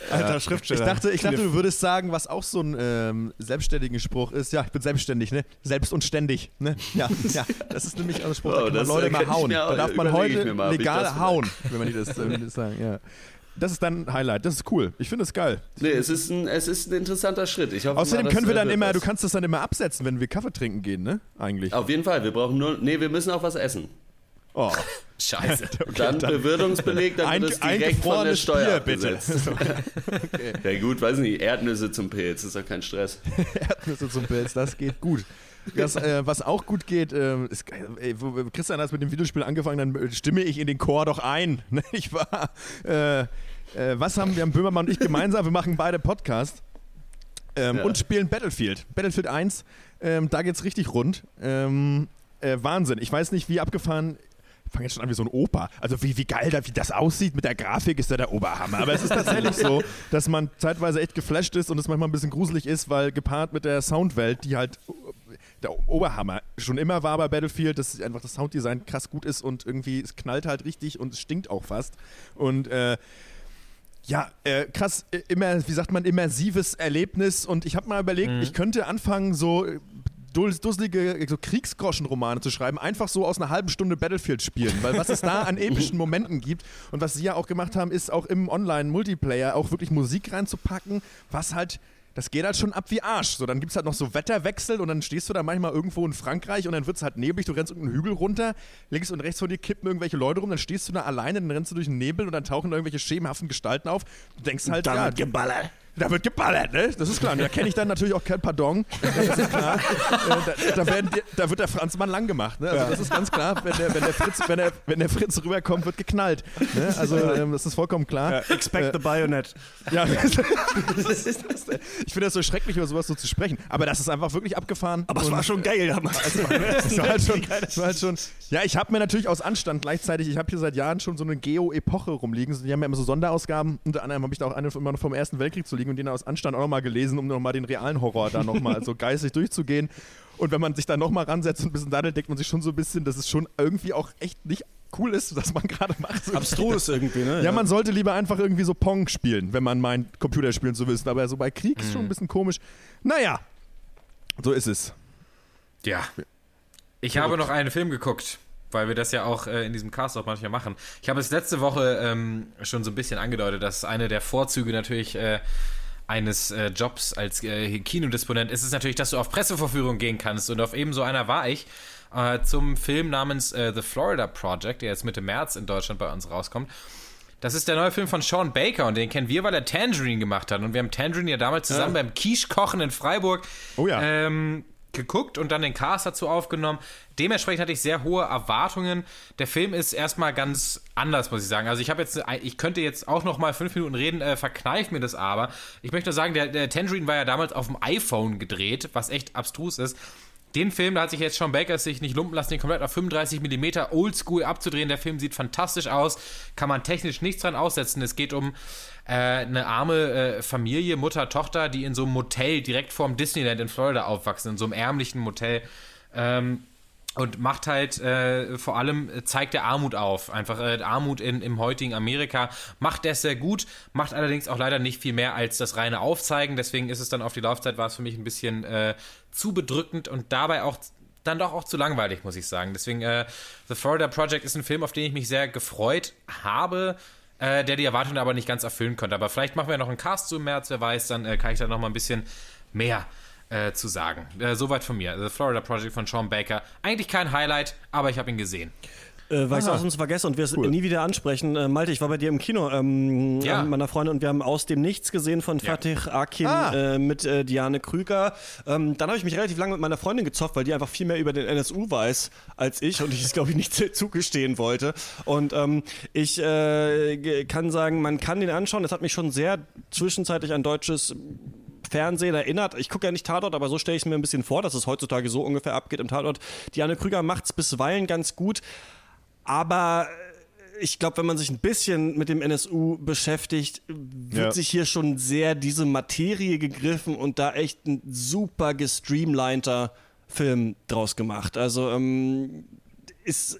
Alter Ich Schriftsteller. dachte, ich dachte, du würdest sagen, was auch so ein ähm, selbstständigen Spruch ist. Ja, ich bin selbstständig, ne? Selbst und ständig, ne? Ja, ja. Das ist nämlich auch ein Spruch, Oh, da kann man Leute äh, mal ich hauen. auch- Da darf man ich heute ich legal hauen, wenn man die das, die das sagen. Ja. Das ist dein Highlight. Das ist cool. Ich finde es geil. nee, es ist, ein, es ist ein interessanter Schritt. Ich hoffe Außerdem mal, können wir das, dann immer, du kannst das dann immer absetzen, wenn wir Kaffee trinken gehen, ne? Eigentlich. Auf jeden Fall, wir brauchen nur. Nee, wir müssen auch was essen. Oh. Scheiße. Dann Bewirtungsbeleg, dann Ein- wird es direkt von der Steuer Bier, bitte. abgesetzt. Ja gut, weiß nicht, Erdnüsse zum Pilz, ist doch kein Stress. Erdnüsse zum Pilz, das geht gut. Das, äh, was auch gut geht, ähm, ist, ey, Christian hat mit dem Videospiel angefangen, dann äh, stimme ich in den Chor doch ein. Ne, Ich war, äh, äh, was haben wir, haben Böhmermann und ich gemeinsam, wir machen beide Podcast ähm, Ja. und spielen Battlefield. Battlefield 1, ähm, da geht's richtig rund. Ähm, äh, Wahnsinn. Ich weiß nicht, wie abgefahren. Fange jetzt schon an wie so ein Opa. Also wie, wie geil da, wie das aussieht mit der Grafik, ist da der Oberhammer. Aber es ist tatsächlich so, dass man zeitweise echt geflasht ist und es manchmal ein bisschen gruselig ist, weil gepaart mit der Soundwelt, die halt der Oberhammer schon immer war bei Battlefield, dass einfach das Sounddesign krass gut ist und irgendwie es knallt halt richtig und es stinkt auch fast. Und äh, ja, äh, krass, äh, immer, wie sagt man, immersives Erlebnis. Und ich habe mal überlegt, ich könnte anfangen, so äh, dusselige äh, so Kriegsgroschenromane zu schreiben, einfach so aus einer halben Stunde Battlefield spielen. Weil was es da an epischen Momenten gibt und was sie ja auch gemacht haben, ist auch im Online-Multiplayer auch wirklich Musik reinzupacken, was halt. Das geht halt schon ab wie Arsch. So, dann gibt es halt noch so Wetterwechsel und dann stehst du da manchmal irgendwo in Frankreich und dann wird es halt neblig, du rennst irgendeinen Hügel runter, links und rechts von dir kippen irgendwelche Leute rum, dann stehst du da alleine, dann rennst du durch den Nebel und dann tauchen irgendwelche schemenhaften Gestalten auf. Du denkst halt, Dann ja, wird geballert. Da wird geballert, ne? Das ist klar. Und da kenne ich dann natürlich auch kein Pardon. Das ist klar. Äh, da, da, werden, da wird der Franzmann lang gemacht. Ne? Also das ist ganz klar. Wenn der, wenn der, Fritz, wenn der, wenn der Fritz rüberkommt, wird geknallt. Ne? Also ähm, das ist vollkommen klar. Ja, expect the Bayonet. Ja, das ist das, ich finde das so schrecklich, über sowas so zu sprechen. Aber das ist einfach wirklich abgefahren. Aber es war schon geil damals. war halt schon, das war halt schon. Ja, ich habe mir natürlich aus Anstand gleichzeitig, ich habe hier seit Jahren schon so eine Geo-Epoche rumliegen. Die haben ja immer so Sonderausgaben. Unter anderem habe ich da auch eine immer noch vom Ersten Weltkrieg zu liegen und den aus Anstand auch nochmal gelesen, um nochmal den realen Horror da nochmal so geistig durchzugehen. Und wenn man sich da nochmal ransetzt und ein bisschen daddelt, denkt man sich schon so ein bisschen, dass es schon irgendwie auch echt nicht cool ist, was man gerade macht. So Abstrus irgendwie, ne? ja, man sollte lieber einfach irgendwie so Pong spielen, wenn man meint, Computer spielen zu wissen. Aber so bei Krieg ist schon ein bisschen komisch. Naja, so ist es. Ja. Ich habe noch einen Film geguckt, weil wir das ja auch äh, in diesem Cast auch manchmal machen. Ich habe es letzte Woche ähm, schon so ein bisschen angedeutet, dass eine der Vorzüge natürlich äh, eines äh, Jobs als äh, Kinodisponent ist es natürlich, dass du auf Presseverführung gehen kannst. Und auf eben so einer war ich äh, zum Film namens äh, The Florida Project, der jetzt Mitte März in Deutschland bei uns rauskommt. Das ist der neue Film von Sean Baker und den kennen wir, weil er Tangerine gemacht hat. Und wir haben Tangerine ja damals zusammen beim Quiche-Kochen in Freiburg Oh ja. ähm, geguckt und dann den Cast dazu aufgenommen. Dementsprechend hatte ich sehr hohe Erwartungen. Der Film ist erstmal ganz anders, muss ich sagen. Also ich habe jetzt, ich könnte jetzt auch noch mal fünf Minuten reden, äh, verkneif mir das aber. Ich möchte nur sagen, der, der Tangerine war ja damals auf dem iPhone gedreht, was echt abstrus ist. Den Film, da hat sich jetzt Sean Baker sich nicht lumpen lassen, den komplett auf 35 mm Oldschool abzudrehen. Der Film sieht fantastisch aus, kann man technisch nichts dran aussetzen. Es geht um äh, eine arme äh, Familie, Mutter, Tochter, die in so einem Motel direkt vorm Disneyland in Florida aufwachsen, in so einem ärmlichen Motel. Ähm, und macht halt äh, vor allem äh, zeigt der Armut auf, einfach äh, Armut in, im heutigen Amerika macht der sehr gut, macht allerdings auch leider nicht viel mehr als das reine Aufzeigen. Deswegen ist es dann auf die Laufzeit war es für mich ein bisschen äh, zu bedrückend und dabei auch dann doch auch zu langweilig, muss ich sagen. Deswegen äh, The Florida Project ist ein Film, auf den ich mich sehr gefreut habe. Äh, der die Erwartungen aber nicht ganz erfüllen konnte. Aber vielleicht machen wir noch einen Cast zu März, wer weiß, dann kann ich da noch mal ein bisschen mehr äh, zu sagen. Äh, soweit von mir. The Florida Project von Sean Baker. Eigentlich kein Highlight, aber ich habe ihn gesehen. Äh, weil ich es auch sonst vergesse und wir es cool. nie wieder ansprechen. Äh, Malte, ich war bei dir im Kino ähm, ja. mit meiner Freundin und wir haben aus dem Nichts gesehen von Fatih ja. Akin ah. äh, mit äh, Diane Krüger. Ähm, dann habe ich mich relativ lange mit meiner Freundin gezofft, weil die einfach viel mehr über den NSU weiß als ich und ich es, glaube ich, nicht zugestehen wollte. Und ähm, ich äh, kann sagen, man kann den anschauen. Das hat mich schon sehr zwischenzeitlich an deutsches Fernsehen erinnert. Ich gucke ja nicht Tatort, aber so stelle ich es mir ein bisschen vor, dass es heutzutage so ungefähr abgeht im Tatort. Diane Krüger macht es bisweilen ganz gut, aber ich glaube, wenn man sich ein bisschen mit dem NSU beschäftigt, wird ja. sich hier schon sehr diese Materie gegriffen und da echt ein super gestreamliner Film draus gemacht. Also ähm, ist äh,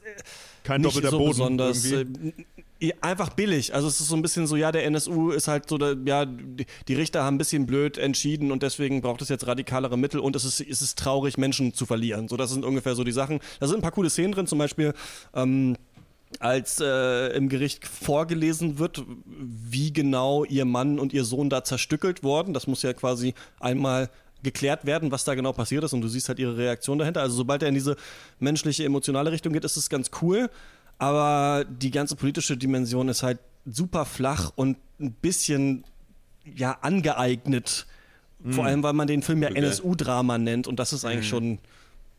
kein nicht so Boden besonders. irgendwie. Einfach billig. Also es ist so ein bisschen so, ja, der NSU ist halt so, ja, die Richter haben ein bisschen blöd entschieden und deswegen braucht es jetzt radikalere Mittel und es ist, es ist traurig, Menschen zu verlieren. So, das sind ungefähr so die Sachen. Da sind ein paar coole Szenen drin, zum Beispiel, ähm, als äh, im Gericht vorgelesen wird, wie genau ihr Mann und ihr Sohn da zerstückelt wurden. Das muss ja quasi einmal geklärt werden, was da genau passiert ist und du siehst halt ihre Reaktion dahinter. Also sobald er in diese menschliche, emotionale Richtung geht, ist es ganz cool aber die ganze politische Dimension ist halt super flach und ein bisschen ja angeeignet. Mhm. Vor allem, weil man den Film ja okay. NSU-Drama nennt und das ist eigentlich mhm. schon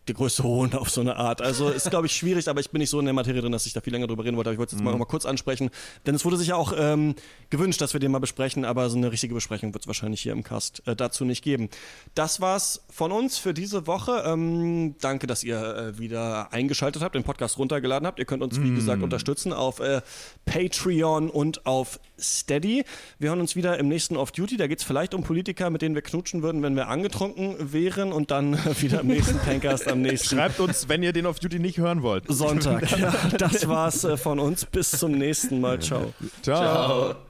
der größte Hohn auf so eine Art. Also ist, glaube ich, schwierig, aber ich bin nicht so in der Materie drin, dass ich da viel länger drüber reden wollte. Aber ich wollte es jetzt mhm. mal, mal kurz ansprechen. Denn es wurde sich ja auch ähm, gewünscht, dass wir den mal besprechen, aber so eine richtige Besprechung wird es wahrscheinlich hier im Cast äh, dazu nicht geben. Das war's von uns für diese Woche. Ähm, danke, dass ihr äh, wieder eingeschaltet habt, den Podcast runtergeladen habt. Ihr könnt uns, wie gesagt, mhm. unterstützen auf äh, Patreon und auf Steady. Wir hören uns wieder im nächsten Off-Duty. Da geht es vielleicht um Politiker, mit denen wir knutschen würden, wenn wir angetrunken wären und dann wieder im nächsten Tankcast am nächsten. Schreibt uns, wenn ihr den Off-Duty nicht hören wollt. Sonntag. Ja, das war's äh, von uns. Bis zum nächsten Mal. Ciao. Ciao. Ciao.